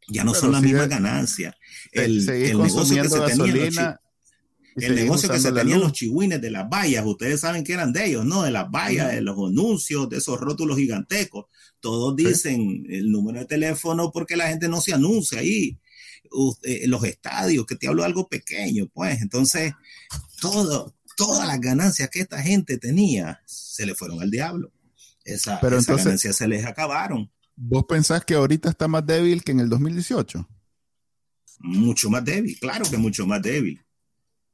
ya no son las mismas ganancias. El, negocio que se tenía, el negocio que se tenían los chihuines de las vallas, ustedes saben que eran de ellos, ¿no? De las vallas, de los anuncios, de esos rótulos gigantescos. Todos dicen el número de teléfono porque la gente no se anuncia ahí. Eh, los estadios, que te hablo de algo pequeño, pues. Entonces, todo, todas las ganancias que esta gente tenía se le fueron al diablo. Esa, Pero esas ganancias se les acabaron. ¿Vos pensás que ahorita está más débil que en el 2018? Mucho más débil, claro que mucho más débil.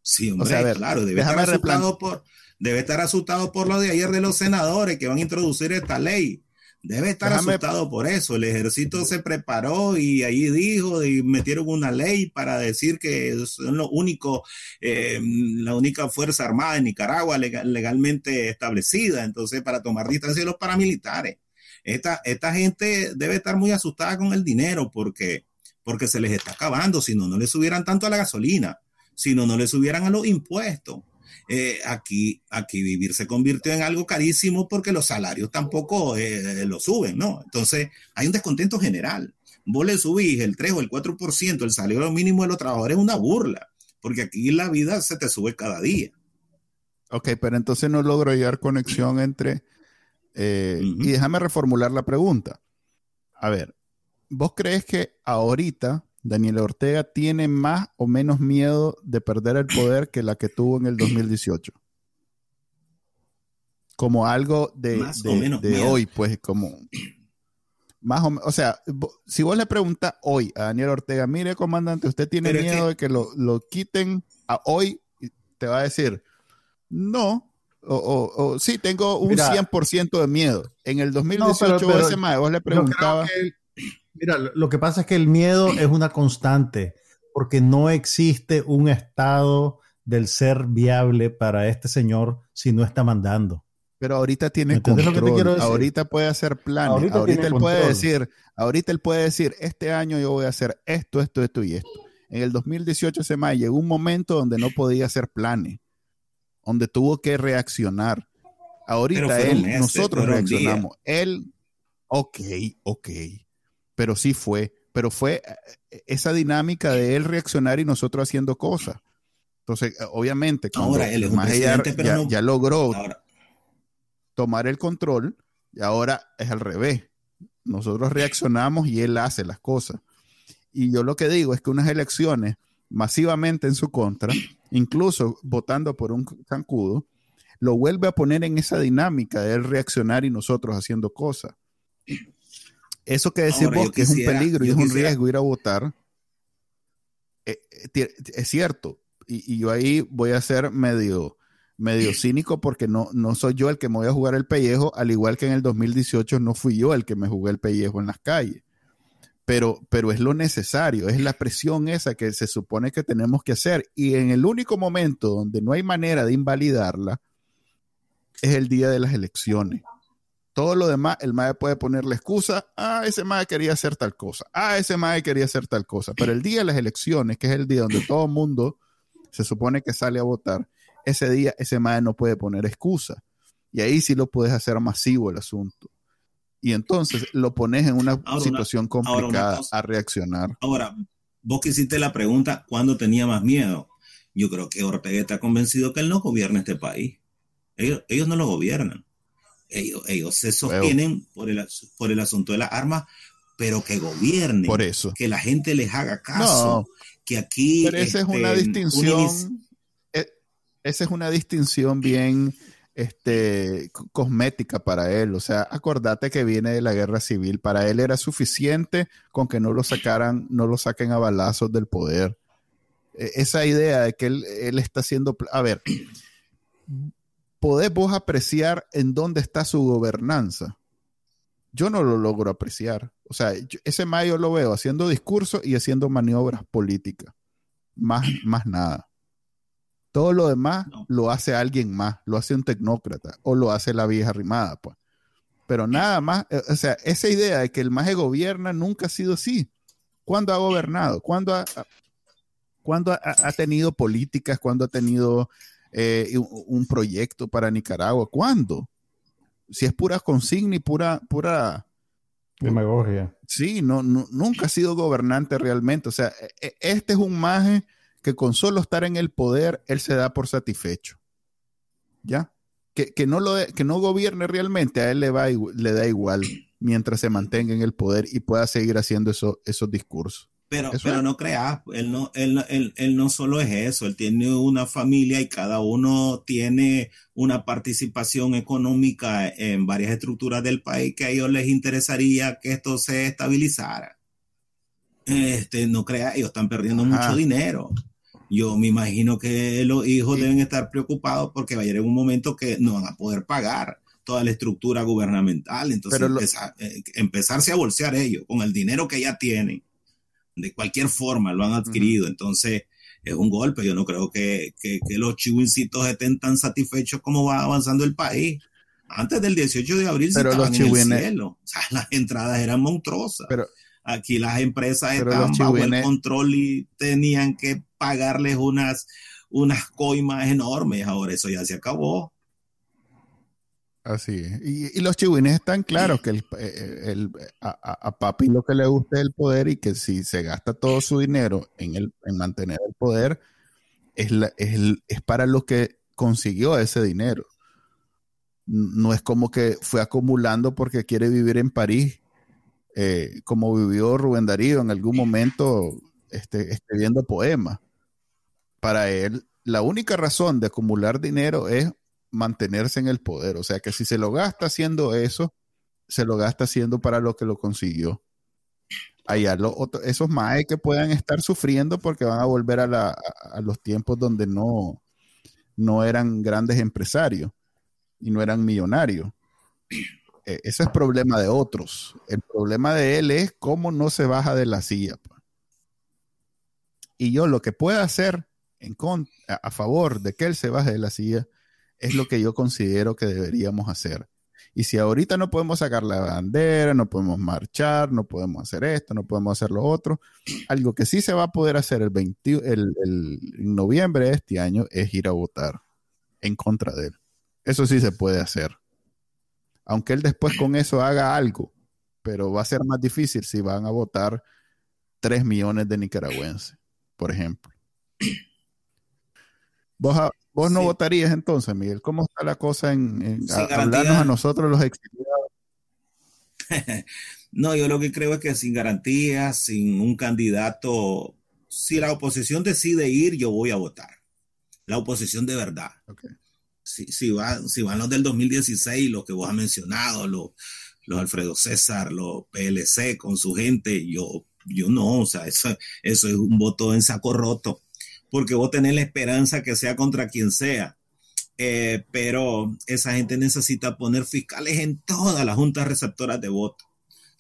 Sí, hombre, claro, debe estar, asustado por, debe estar asustado por lo de ayer de los senadores que van a introducir esta ley. Debe estar asustado por eso. El ejército se preparó y ahí dijo y metieron una ley para decir que son lo único, eh, la única fuerza armada de Nicaragua legalmente establecida. Entonces, para tomar distancia de los paramilitares. Esta, esta gente debe estar muy asustada con el dinero porque, porque se les está acabando. Si no, no le subieran tanto a la gasolina si no, no le subieran a los impuestos. Eh, aquí, aquí vivir se convirtió en algo carísimo porque los salarios tampoco eh, lo suben, ¿no? Entonces hay un descontento general. Vos le subís el 3 o el 4%, el salario mínimo de los trabajadores es una burla, porque aquí la vida se te sube cada día. Ok, pero entonces no logro hallar conexión entre... Eh, y déjame reformular la pregunta. A ver, ¿vos crees que ahorita Daniel Ortega tiene más o menos miedo de perder el poder que la que tuvo en el 2018. Como algo de, hoy, pues como más o o sea, si vos le preguntas hoy a Daniel Ortega, mire comandante, usted tiene miedo de que lo, quiten a hoy, te va a decir, no, o, sí, tengo un 100% de miedo. En el 2018 ese más, vos le preguntabas... Mira, lo que pasa es que el miedo es una constante, porque no existe un estado del ser viable para este señor si no está mandando. Pero ahorita tiene control. Ahorita puede hacer planes. Ahorita, él puede decir, ahorita él puede decir, este año yo voy a hacer esto, esto, esto y esto. En el 2018 se me llegó un momento donde no podía hacer planes, donde tuvo que reaccionar. Ahorita él, nosotros reaccionamos. Él, ok, ok pero sí fue. Pero fue eh, esa dinámica de él reaccionar y nosotros haciendo cosas. Entonces, eh, obviamente, Ahora, él es un más ella pero ya, no- ya logró Ahora, tomar el control y ahora es al revés. Nosotros reaccionamos y él hace las cosas. Y yo lo que digo es que unas elecciones masivamente en su contra, incluso votando por un zancudo, lo vuelve a poner en esa dinámica de él reaccionar y nosotros haciendo cosas. Eso que Ahora, vos que es un peligro y es un riesgo ir a votar, eh, eh, es cierto. Y, y yo ahí voy a ser medio, medio cínico porque no, no soy yo el que me voy a jugar el pellejo, al igual que en el 2018 no fui yo el que me jugué el pellejo en las calles. Pero, pero es lo necesario, es la presión esa que se supone que tenemos que hacer. Y en el único momento donde no hay manera de invalidarla es el día de las elecciones. Todo lo demás, el MAE puede ponerle excusa. Ah, ese MAE quería hacer tal cosa. Ah, ese MAE quería hacer tal cosa. Pero el día de las elecciones, que es el día donde todo el mundo se supone que sale a votar, ese día ese MAE no puede poner excusa. Y ahí sí lo puedes hacer masivo el asunto. Y entonces lo pones en una Ahora, situación una- ahora una complicada a reaccionar. ahora, vos que hiciste la pregunta, ¿cuándo tenía más miedo? Yo creo que Ortega está convencido que él no gobierna este país. Ellos, ellos no lo gobiernan. Ellos, ellos se sostienen por el, por el asunto de las armas, pero que gobiernen. Por eso. Que la gente les haga caso. No, que aquí. pero esa es este, una un distinción. eh, esa es una distinción bien este, co- cosmética para él. O sea, acordate que viene de la guerra civil. Para él era suficiente con que no lo sacaran, no lo saquen a balazos del poder. E- Esa idea de que él, él está haciendo. A ver, ¿podés vos apreciar en dónde está su gobernanza? Yo no lo logro apreciar. O sea, yo- ese mayo lo veo haciendo discursos y haciendo maniobras políticas. Más, más nada. Todo lo demás No. lo hace alguien más, lo hace un tecnócrata o lo hace la vieja rimada, pues. Pero nada más, eh, o sea, esa idea de que el maje gobierna nunca ha sido así. ¿Cuándo ha gobernado? ¿Cuándo ha, ha- cuándo ha, ha tenido políticas? ¿Cuándo ha tenido eh, un, proyecto para Nicaragua? ¿Cuándo? Si es pura consigna y pura, pura, Demagogia. Sí, no, no- nunca ha sido gobernante realmente. O sea, e- e- este es un maje que con solo estar en el poder, él se da por satisfecho. ¿Ya? Que, que no, lo que no gobierne realmente, a él le, va, le da igual mientras se mantenga en el poder y pueda seguir haciendo eso- esos discursos. Pero, Eso pero es. no creas, él no, él, no- él- él no solo es eso, él tiene una familia y cada uno tiene una participación económica en varias estructuras del país que a ellos les interesaría que esto se estabilizara. Este, no creas, ellos están perdiendo Ajá. mucho dinero. Yo me imagino que los hijos Sí. deben estar preocupados porque va a llegar un momento que no van a poder pagar toda la estructura gubernamental. Entonces, lo- empezar- eh, empezarse a bolsear ellos con el dinero que ya tienen de cualquier forma lo han adquirido. Entonces, es un golpe. Yo no creo que, que, que los chihuincitos estén tan satisfechos como va avanzando el país. Antes del 18 de abril, Pero los estaban en el chihuines- cielo. O sea, las entradas eran monstruosas. Pero, Aquí las empresas estaban los bajo el chihuines- control y tenían que pagarles unas, unas coimas enormes. Ahora eso ya se acabó. Así es. Y, los chihuines están claros que el, eh, el- a, a- papi lo que le gusta es el poder y que si se gasta todo su dinero en, el, en mantener el poder, es, la- es, es para lo que consiguió ese dinero. No es como que fue acumulando porque quiere vivir en París, eh, como vivió Rubén Darío en algún momento este, escribiendo poemas. Para él, la única razón de acumular dinero es mantenerse en el poder. O sea que si se lo gasta haciendo eso, se lo gasta haciendo para lo que lo consiguió. Allá esos maes que puedan estar sufriendo porque van a volver a, los tiempos donde no, no eran grandes empresarios y no eran millonarios. Eh, ese es problema de otros. El problema de él es cómo no se baja de la silla. pues. Y yo lo que pueda hacer en a, a favor de que él se baje de la silla es lo que yo considero que deberíamos hacer. Y si ahorita no podemos sacar la bandera, no podemos marchar, no podemos hacer esto, no podemos hacer lo otro, algo que sí se va a poder hacer el, 20 el, noviembre de este año es ir a votar en contra de él. Eso sí se puede hacer. Aunque él después con eso haga algo, pero va a ser más difícil si van a votar 3 millones de nicaragüenses, por ejemplo. ¿Vos, vos no votarías entonces, Miguel? ¿Cómo está la cosa en, hablarnos a nosotros los exiliados? no, yo lo que creo es que sin garantías, sin un candidato, si la oposición decide ir, yo voy a votar. La oposición de verdad. Si, si, va, si van los del 2016, los que vos has mencionado, los, los Alfredo César, los PLC con su gente, yo, yo no, o sea, eso, eso es un voto en saco roto, porque vos tenés la esperanza que sea contra quien sea. Eh, pero esa gente necesita poner fiscales en todas las juntas receptoras de voto.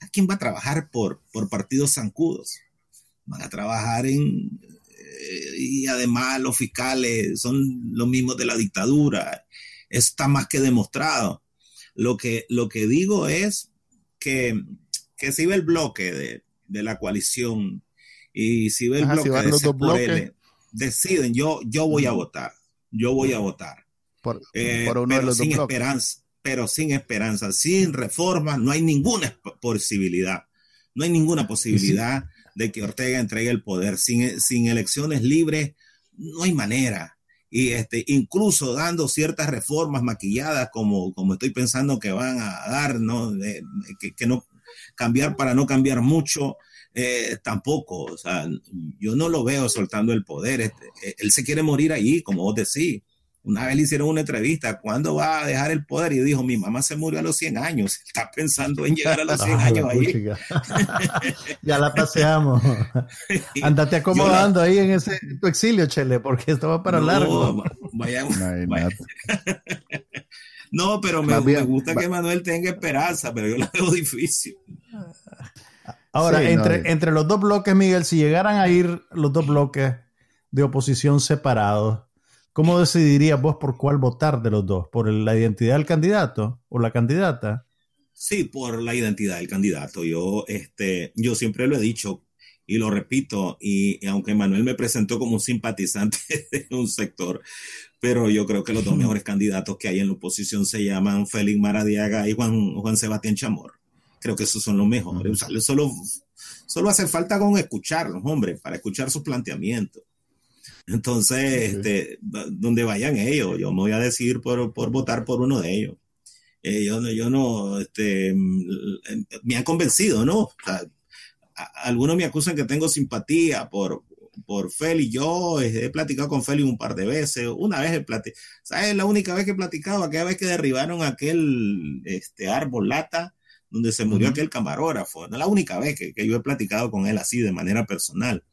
¿A quién va a trabajar por, por partidos zancudos? Van a trabajar en... Eh, y además los fiscales son los mismos de la dictadura. Está más que demostrado. Lo que, lo que digo es que, que si ve el bloque de, de la coalición y si ve el bloque de deciden, yo, yo voy a votar, yo voy a votar. Por, eh, uno pero de los sin esperanza, pero sin esperanza, sin reforma, no hay ninguna posibilidad, no hay ninguna posibilidad de que Ortega entregue el poder. Sin, sin elecciones libres, no hay manera y este, incluso dando ciertas reformas maquilladas como, como estoy pensando que van a dar, ¿no? que, no cambiar para no cambiar mucho, eh, tampoco, o sea, yo no lo veo soltando el poder, este, eh, él se quiere morir allí, como vos decís, una vez le hicieron una entrevista, ¿cuándo va a dejar el poder? Y dijo, mi mamá se murió a los 100 años, está pensando en llegar a los 100 años ahí. ya la paseamos. Andate acomodando ahí en ese tu exilio, Chele, porque esto va para largo. Vayamos, no, pero me, gusta que Manuel tenga esperanza, pero yo lo veo difícil. Ahora, entre, entre los dos bloques, Miguel, si llegaran a ir los dos bloques de oposición separados, ¿Cómo decidirías vos por cuál votar de los dos? ¿Por la identidad del candidato o la candidata? Sí, por la identidad del candidato. Yo, este, yo siempre lo he dicho y lo repito, y, aunque Manuel me presentó como un simpatizante de un sector, pero yo creo que los dos mejores candidatos que hay en la oposición se llaman Félix Maradiaga y Juan, Juan Sebastián Chamor. Creo que esos son los mejores. solo, solo hace falta con escucharlos, hombre, para escuchar sus planteamientos. Entonces, este, donde vayan ellos, yo me voy a decir por, por votar por uno de ellos. Eh, yo, yo no, este, me han convencido, ¿no? algunos me acusan que tengo simpatía por, por Feli. Yo he platicado con Feli un par de veces. Una vez he platicado, ¿sabes? La única vez que he platicado, aquella vez que derribaron aquel este, árbol lata donde se murió aquel camarógrafo. No la única vez que, que, yo he platicado con él así de manera personal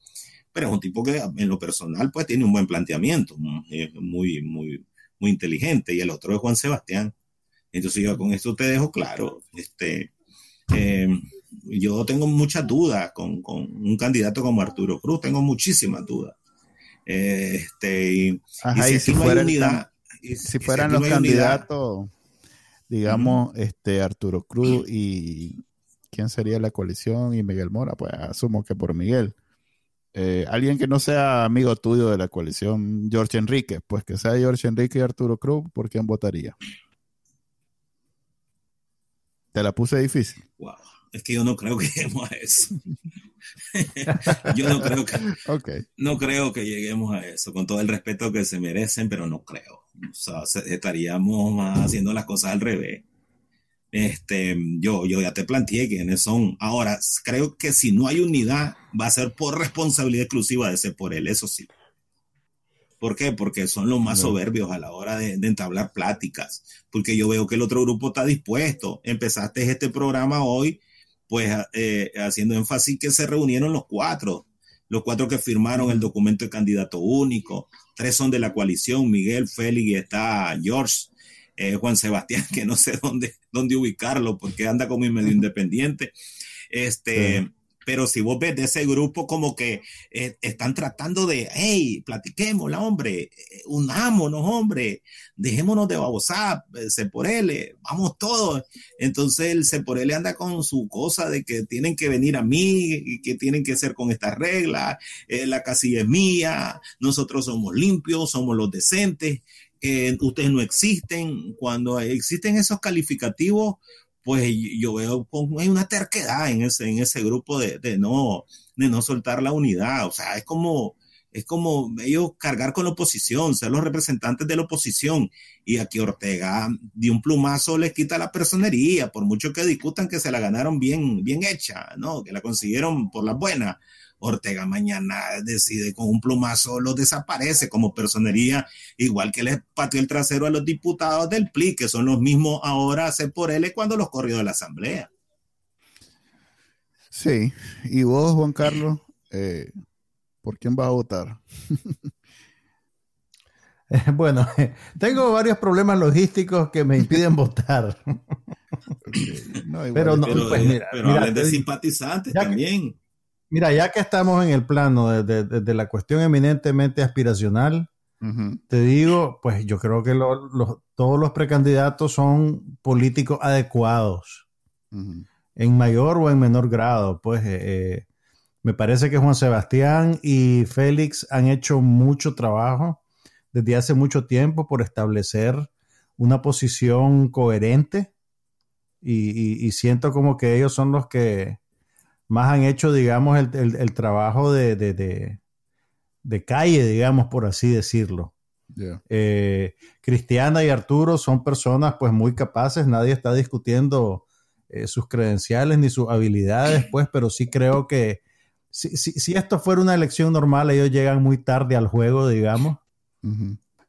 pero es un tipo que en lo personal pues tiene un buen planteamiento, muy, muy, muy inteligente, y el otro es Juan Sebastián. Entonces yo con esto te dejo claro, este, em, yo tengo muchas dudas con, con, un candidato como Arturo Cruz, tengo muchísimas dudas. Este, y, si, fuera si, fueran los candidatos, digamos, este Arturo Cruz y quién sería la coalición y Miguel Mora, pues asumo que por Miguel. Eh, alguien que no sea amigo tuyo de la coalición George Enrique, pues que sea George Enrique y Arturo Cruz, ¿por quién votaría? Te la puse difícil. Wow, es que yo no creo que lleguemos a eso. yo no creo que no creo que lleguemos a eso, con todo el respeto que se merecen, pero no creo. O sea, estaríamos haciendo las cosas al revés. Este, yo, yo ya te planteé quiénes son. Ahora, creo que si no hay unidad, va a ser por responsabilidad exclusiva de ser por él, eso sí. ¿Por qué? Porque son los más soberbios a la hora de, entablar pláticas. Porque yo veo que el otro grupo está dispuesto. Empezaste este programa hoy, pues eh, haciendo énfasis que se reunieron los cuatro. Los cuatro que firmaron el documento de candidato único. Tres son de la coalición, Miguel, Félix y está George. Eh, Juan Sebastián, que no sé dónde, dónde ubicarlo porque anda como medio independiente. Este, pero si vos ves de ese grupo como que eh, están tratando de, hey, platiquémosla, hombre, eh, unámonos, hombre, dejémonos de babosar, se por él, vamos todos. Entonces el se por él anda con su cosa de que tienen que venir a mí y que tienen que ser con estas reglas, la casilla es mía, nosotros somos limpios, somos los decentes ustedes no existen. Cuando existen esos calificativos, pues yo veo hay una terquedad en ese, en ese grupo de, de, no, de no soltar la unidad. O sea, es como, es como ellos cargar con la oposición, ser los representantes de la oposición. Y aquí Ortega de un plumazo les quita la personería, por mucho que discutan que se la ganaron bien, bien hecha, ¿no? Que la consiguieron por las buenas. Ortega mañana decide con un plumazo los desaparece como personería, igual que les pateó el trasero a los diputados del PLI, que son los mismos ahora hace por él cuando los corrió de la Asamblea. Sí, y vos, Juan Carlos, eh, ¿Por quién vas a votar? bueno, tengo varios problemas logísticos que me impiden votar. pero no, pues mira, mira, de simpatizantes también. Mira, ya que estamos en el plano de, la cuestión eminentemente aspiracional, te digo, pues yo creo que todos los precandidatos son políticos adecuados, en mayor o en menor grado. Pues eh, eh me parece que Juan Sebastián y Félix han hecho mucho trabajo desde hace mucho tiempo por establecer una posición coherente y, siento como que ellos son los que más han hecho, digamos, el, trabajo de, de, calle, digamos, por así decirlo. Eh, Cristiana y Arturo son personas pues muy capaces, nadie está discutiendo eh, sus credenciales ni sus habilidades, pues, pero sí creo que si, esto fuera una elección normal, ellos llegan muy tarde al juego, digamos,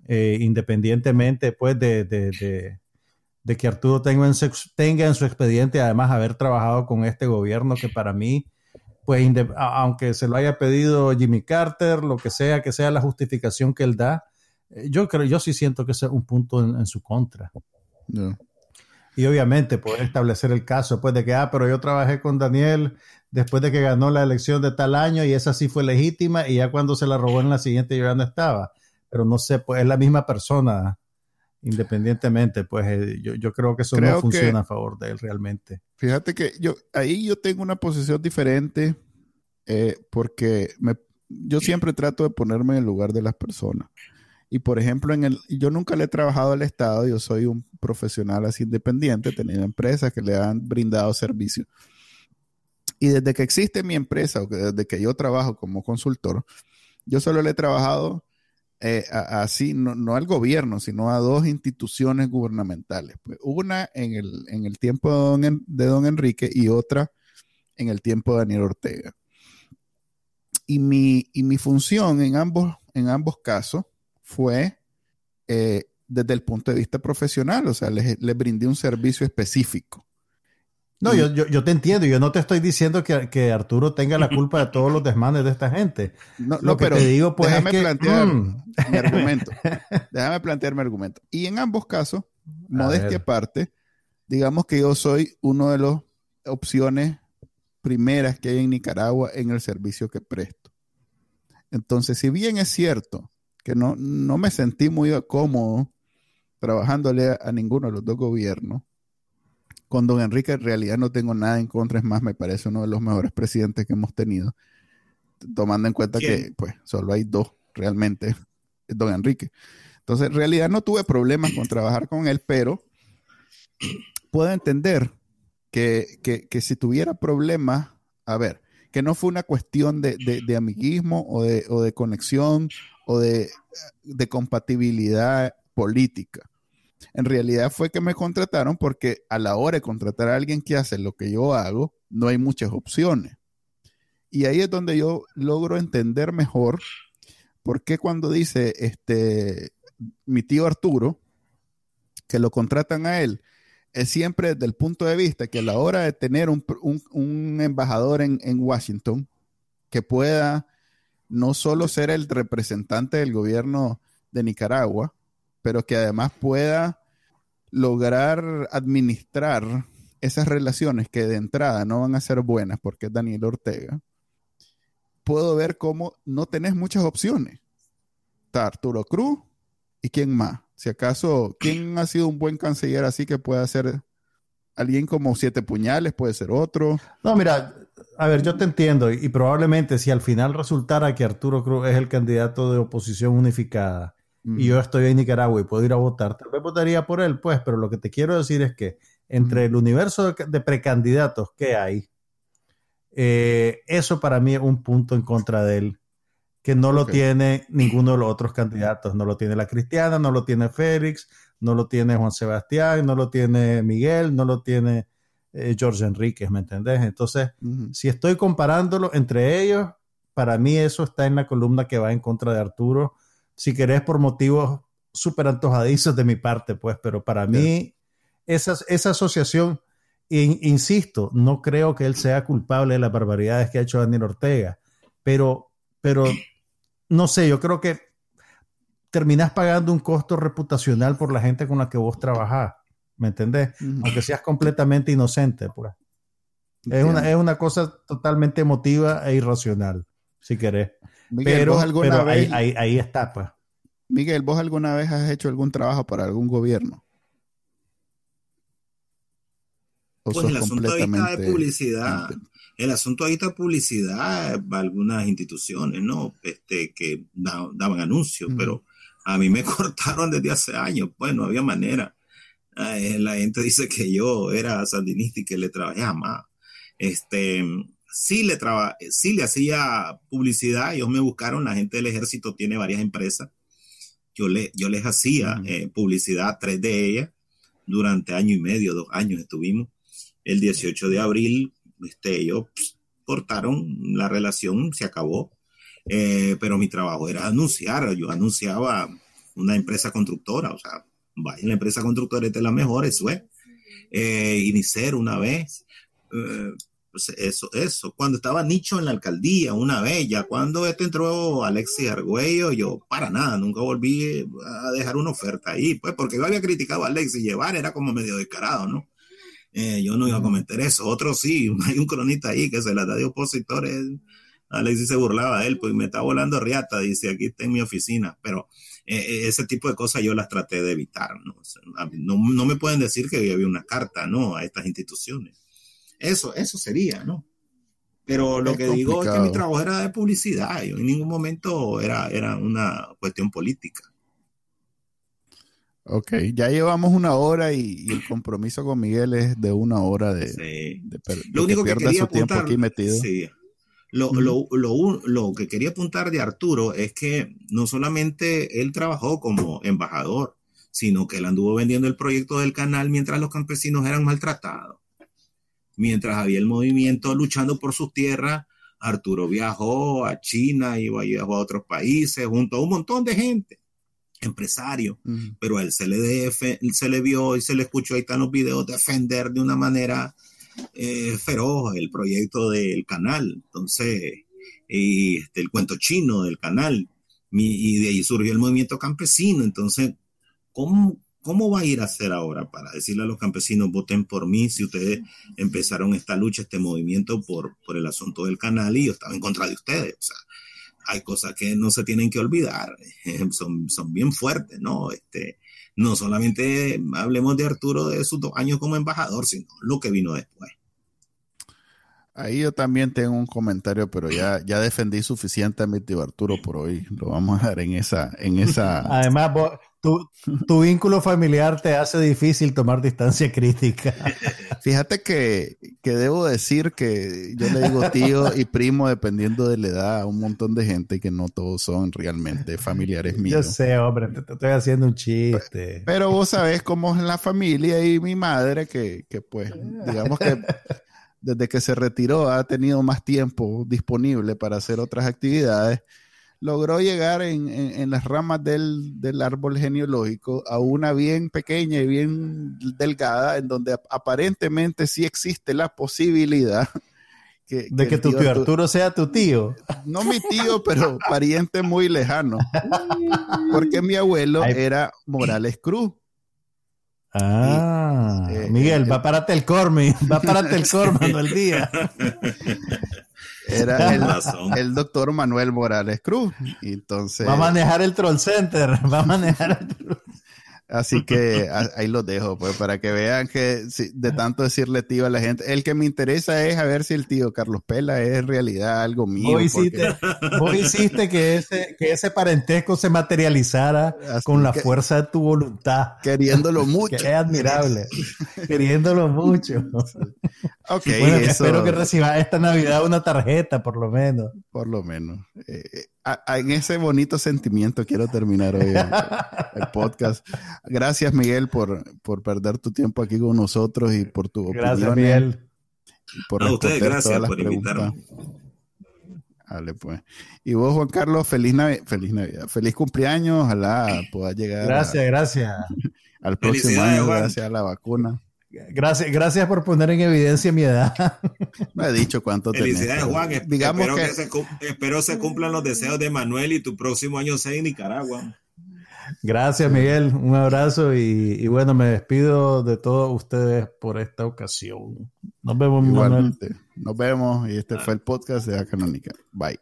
eh, independientemente pues de, que Arturo tenga en, su, tenga en su expediente además haber trabajado con este gobierno que para mí, pues aunque se lo haya pedido Jimmy Carter, lo que sea, que sea la justificación que él da, eh, yo creo, yo sí siento que es un punto en, su contra. Y obviamente poder establecer el caso, pues de que, ah, pero yo trabajé con Daniel después de que ganó la elección de tal año y esa sí fue legítima y ya cuando se la robó en la siguiente yo ya no estaba. Pero no sé, pues es la misma persona independientemente, pues eh, yo, creo que eso no funciona a favor de él realmente. Fíjate que yo ahí yo tengo una posición diferente eh, porque me, yo siempre trato de ponerme en el lugar de las personas. Y por ejemplo, en el, yo nunca le he trabajado al Estado, yo soy un profesional así independiente, he tenido empresas que le han brindado servicio. Y desde que existe mi empresa, o desde que yo trabajo como consultor, yo solo le he trabajado eh, así, no, al gobierno, sino a dos instituciones gubernamentales. Pues una en el, en el tiempo de don, de don, Enrique y otra en el tiempo de Daniel Ortega. Y mi, y mi función en ambos, en ambos casos fue eh, desde el punto de vista profesional, o sea, les, les brindé un servicio específico. No, yo, yo, te entiendo. Yo no te estoy diciendo que, Arturo tenga la culpa de todos los desmanes de esta gente. No, Lo que pero te digo, pues, déjame plantear mm. mi argumento. déjame plantear mi argumento. Y en ambos casos, modestia aparte, digamos que yo soy uno de las opciones primeras que hay en Nicaragua en el servicio que presto. Entonces, si bien es cierto que no, no me sentí muy cómodo trabajándole a ninguno de los dos gobiernos, con don Enrique en realidad no tengo nada en contra, es más, me parece uno de los mejores presidentes que hemos tenido, tomando en cuenta que pues solo hay dos realmente, don Enrique. Entonces, en realidad no tuve problemas con trabajar con él, pero puedo entender que, si tuviera problemas, a ver, que no fue una cuestión de, amiguismo o de, o de, conexión o de, de compatibilidad política en realidad fue que me contrataron porque a la hora de contratar a alguien que hace lo que yo hago, no hay muchas opciones. Y ahí es donde yo logro entender mejor por qué cuando dice este mi tío Arturo que lo contratan a él, es siempre desde el punto de vista que a la hora de tener un, embajador en, en Washington que pueda no solo ser el representante del gobierno de Nicaragua, pero que además pueda lograr administrar esas relaciones que de entrada no van a ser buenas porque es Daniel Ortega, puedo ver cómo no tenés muchas opciones. Está Arturo Cruz y quién más. Si acaso, ¿quién ha sido un buen canciller así que pueda ser alguien como Siete Puñales? Puede ser otro. No, mira, a ver, yo te entiendo y probablemente si al final resultara que Arturo Cruz es el candidato de oposición unificada y yo estoy en Nicaragua y puedo ir a votar, tal vez votaría por él, pues, pero lo que te quiero decir es que entre el universo de, precandidatos que hay, eh, eso para mí es un punto en contra de él, que no lo tiene ninguno de los otros candidatos. No lo tiene la Cristiana, no lo tiene Félix, no lo tiene Juan Sebastián, no lo tiene Miguel, no lo tiene eh, George Enríquez, ¿me entendés? Entonces, si estoy comparándolo entre ellos, para mí eso está en la columna que va en contra de Arturo. Si querés, por motivos súper antojadizos de mi parte, pues, pero para mí esa, esa asociación, insisto, no creo que él sea culpable de las barbaridades que ha hecho Daniel Ortega, pero, pero no sé, yo creo que terminás pagando un costo reputacional por la gente con la que vos trabajás, ¿me entendés? Aunque seas completamente inocente, pues. Es una, es una cosa totalmente emotiva e irracional, si querés. Pero, alguna vez, ahí, ahí, está, pues. Miguel, ¿vos alguna vez has hecho algún trabajo para algún gobierno? pues el asunto ahorita de publicidad, el asunto ahorita de publicidad, algunas instituciones, ¿no? Este, que daban anuncios, pero a mí me cortaron desde hace años, pues no había manera. la gente dice que yo era sandinista y que le trabajé más. Este, sí le, traba, sí le hacía publicidad, ellos me buscaron, la gente del ejército tiene varias empresas. Yo, le, yo les hacía eh, publicidad, tres de ellas, durante año y medio, dos años estuvimos. El 18 de abril, este, ellos cortaron la relación, se acabó. Eh, pero mi trabajo era anunciar, yo anunciaba una empresa constructora, o sea, vaya, la empresa constructora es la mejor, eso es. Eh, una vez, eh, pues eso, eso. Cuando estaba Nicho en la alcaldía, una vez, ya cuando este entró Alexis Argüello, yo para nada, nunca volví a dejar una oferta ahí, pues porque yo había criticado a Alexis llevar, era como medio descarado, ¿no? Eh, yo no iba a comentar eso. Otro sí, hay un cronista ahí que se la da de opositores. Alexis se burlaba de él, pues me está volando riata, dice, aquí está en mi oficina. Pero eh, eh, ese tipo de cosas yo las traté de evitar, ¿no? no, me pueden decir que había una carta, ¿no? A estas instituciones. Eso, eso sería, ¿no? Pero lo que digo es que mi trabajo era de publicidad, yo en ningún momento era, era una cuestión política. Ok, ya llevamos una hora y, el compromiso con Miguel es de una hora de, sí. lo único que, quería apuntar, aquí metido. Sí. Lo, lo, lo, que quería apuntar de Arturo es que no solamente él trabajó como embajador, sino que él anduvo vendiendo el proyecto del canal mientras los campesinos eran maltratados. Mientras había el movimiento luchando por sus tierras, Arturo viajó a China y viajó a otros países junto a un montón de gente empresario, pero a él se le, se le vio y se le escuchó ahí están los videos defender de una manera eh, feroz el proyecto del canal, entonces, y este, el cuento chino del canal, y de ahí surgió el movimiento campesino, entonces, ¿cómo, ¿cómo va a ir a hacer ahora para decirle a los campesinos voten por mí si ustedes empezaron esta lucha, este movimiento por, por el asunto del canal y yo estaba en contra de ustedes? O sea, hay cosas que no se tienen que olvidar, son, son bien fuertes, ¿no? Este, no solamente hablemos de Arturo de sus dos años como embajador, sino lo que vino después. Ahí yo también tengo un comentario, pero ya, ya defendí suficientemente a Arturo por hoy. Lo vamos a dar en esa, en esa. Además, tu, tu, vínculo familiar te hace difícil tomar distancia crítica. Fíjate que, que, debo decir que yo le digo tío y primo dependiendo de la edad a un montón de gente que no todos son realmente familiares míos. Yo sé, hombre, te, estoy haciendo un chiste. Pero, vos sabés cómo es la familia y mi madre que, que pues, digamos que desde que se retiró ha tenido más tiempo disponible para hacer otras actividades logró llegar en, las ramas del, árbol genealógico a una bien pequeña y bien delgada, en donde aparentemente sí existe la posibilidad que, de que, tu tío Arturo sea tu tío. No mi tío, pero pariente muy lejano. Porque mi abuelo era Morales Cruz. Ah, eh, Miguel, va para Telcormi, va para Telcormi el día. Era el, doctor Manuel Morales Cruz. entonces, va a manejar el Troll Center. Va a manejar el Así que ahí los dejo, pues, para que vean que de tanto decirle tío a la gente, el que me interesa es a ver si el tío Carlos Pela es en realidad algo mío. Vos hiciste, que, ese, que ese parentesco se materializara con la fuerza de tu voluntad. Queriéndolo mucho. es admirable. queriéndolo mucho. Ok. Bueno, espero que reciba esta Navidad una tarjeta, por lo menos. Por lo menos. Eh, eh, en ese bonito sentimiento quiero terminar hoy el, podcast. Gracias, Miguel, por, por, perder tu tiempo aquí con nosotros y por tu opinión. Gracias, Miguel. Por no, ustedes, gracias por invitarme. Vale, pues. Y vos, Juan Carlos, feliz, feliz Navidad. Feliz cumpleaños. Ojalá pueda llegar. Gracias, gracias. Al próximo año, gracias a la vacuna. Gracias, gracias por poner en evidencia mi edad. No he dicho cuánto Felicidades, Juan. Digamos espero que, se, espero se cumplan los deseos de Manuel y tu próximo año sea en Nicaragua. Gracias, Miguel. Un abrazo y, bueno, me despido de todos ustedes por esta ocasión. Nos vemos, Manuel. Nos vemos y este fue el podcast de Acanónica. Bye.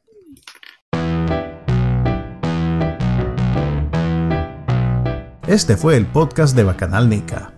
Este fue el podcast de Bacanal Nica.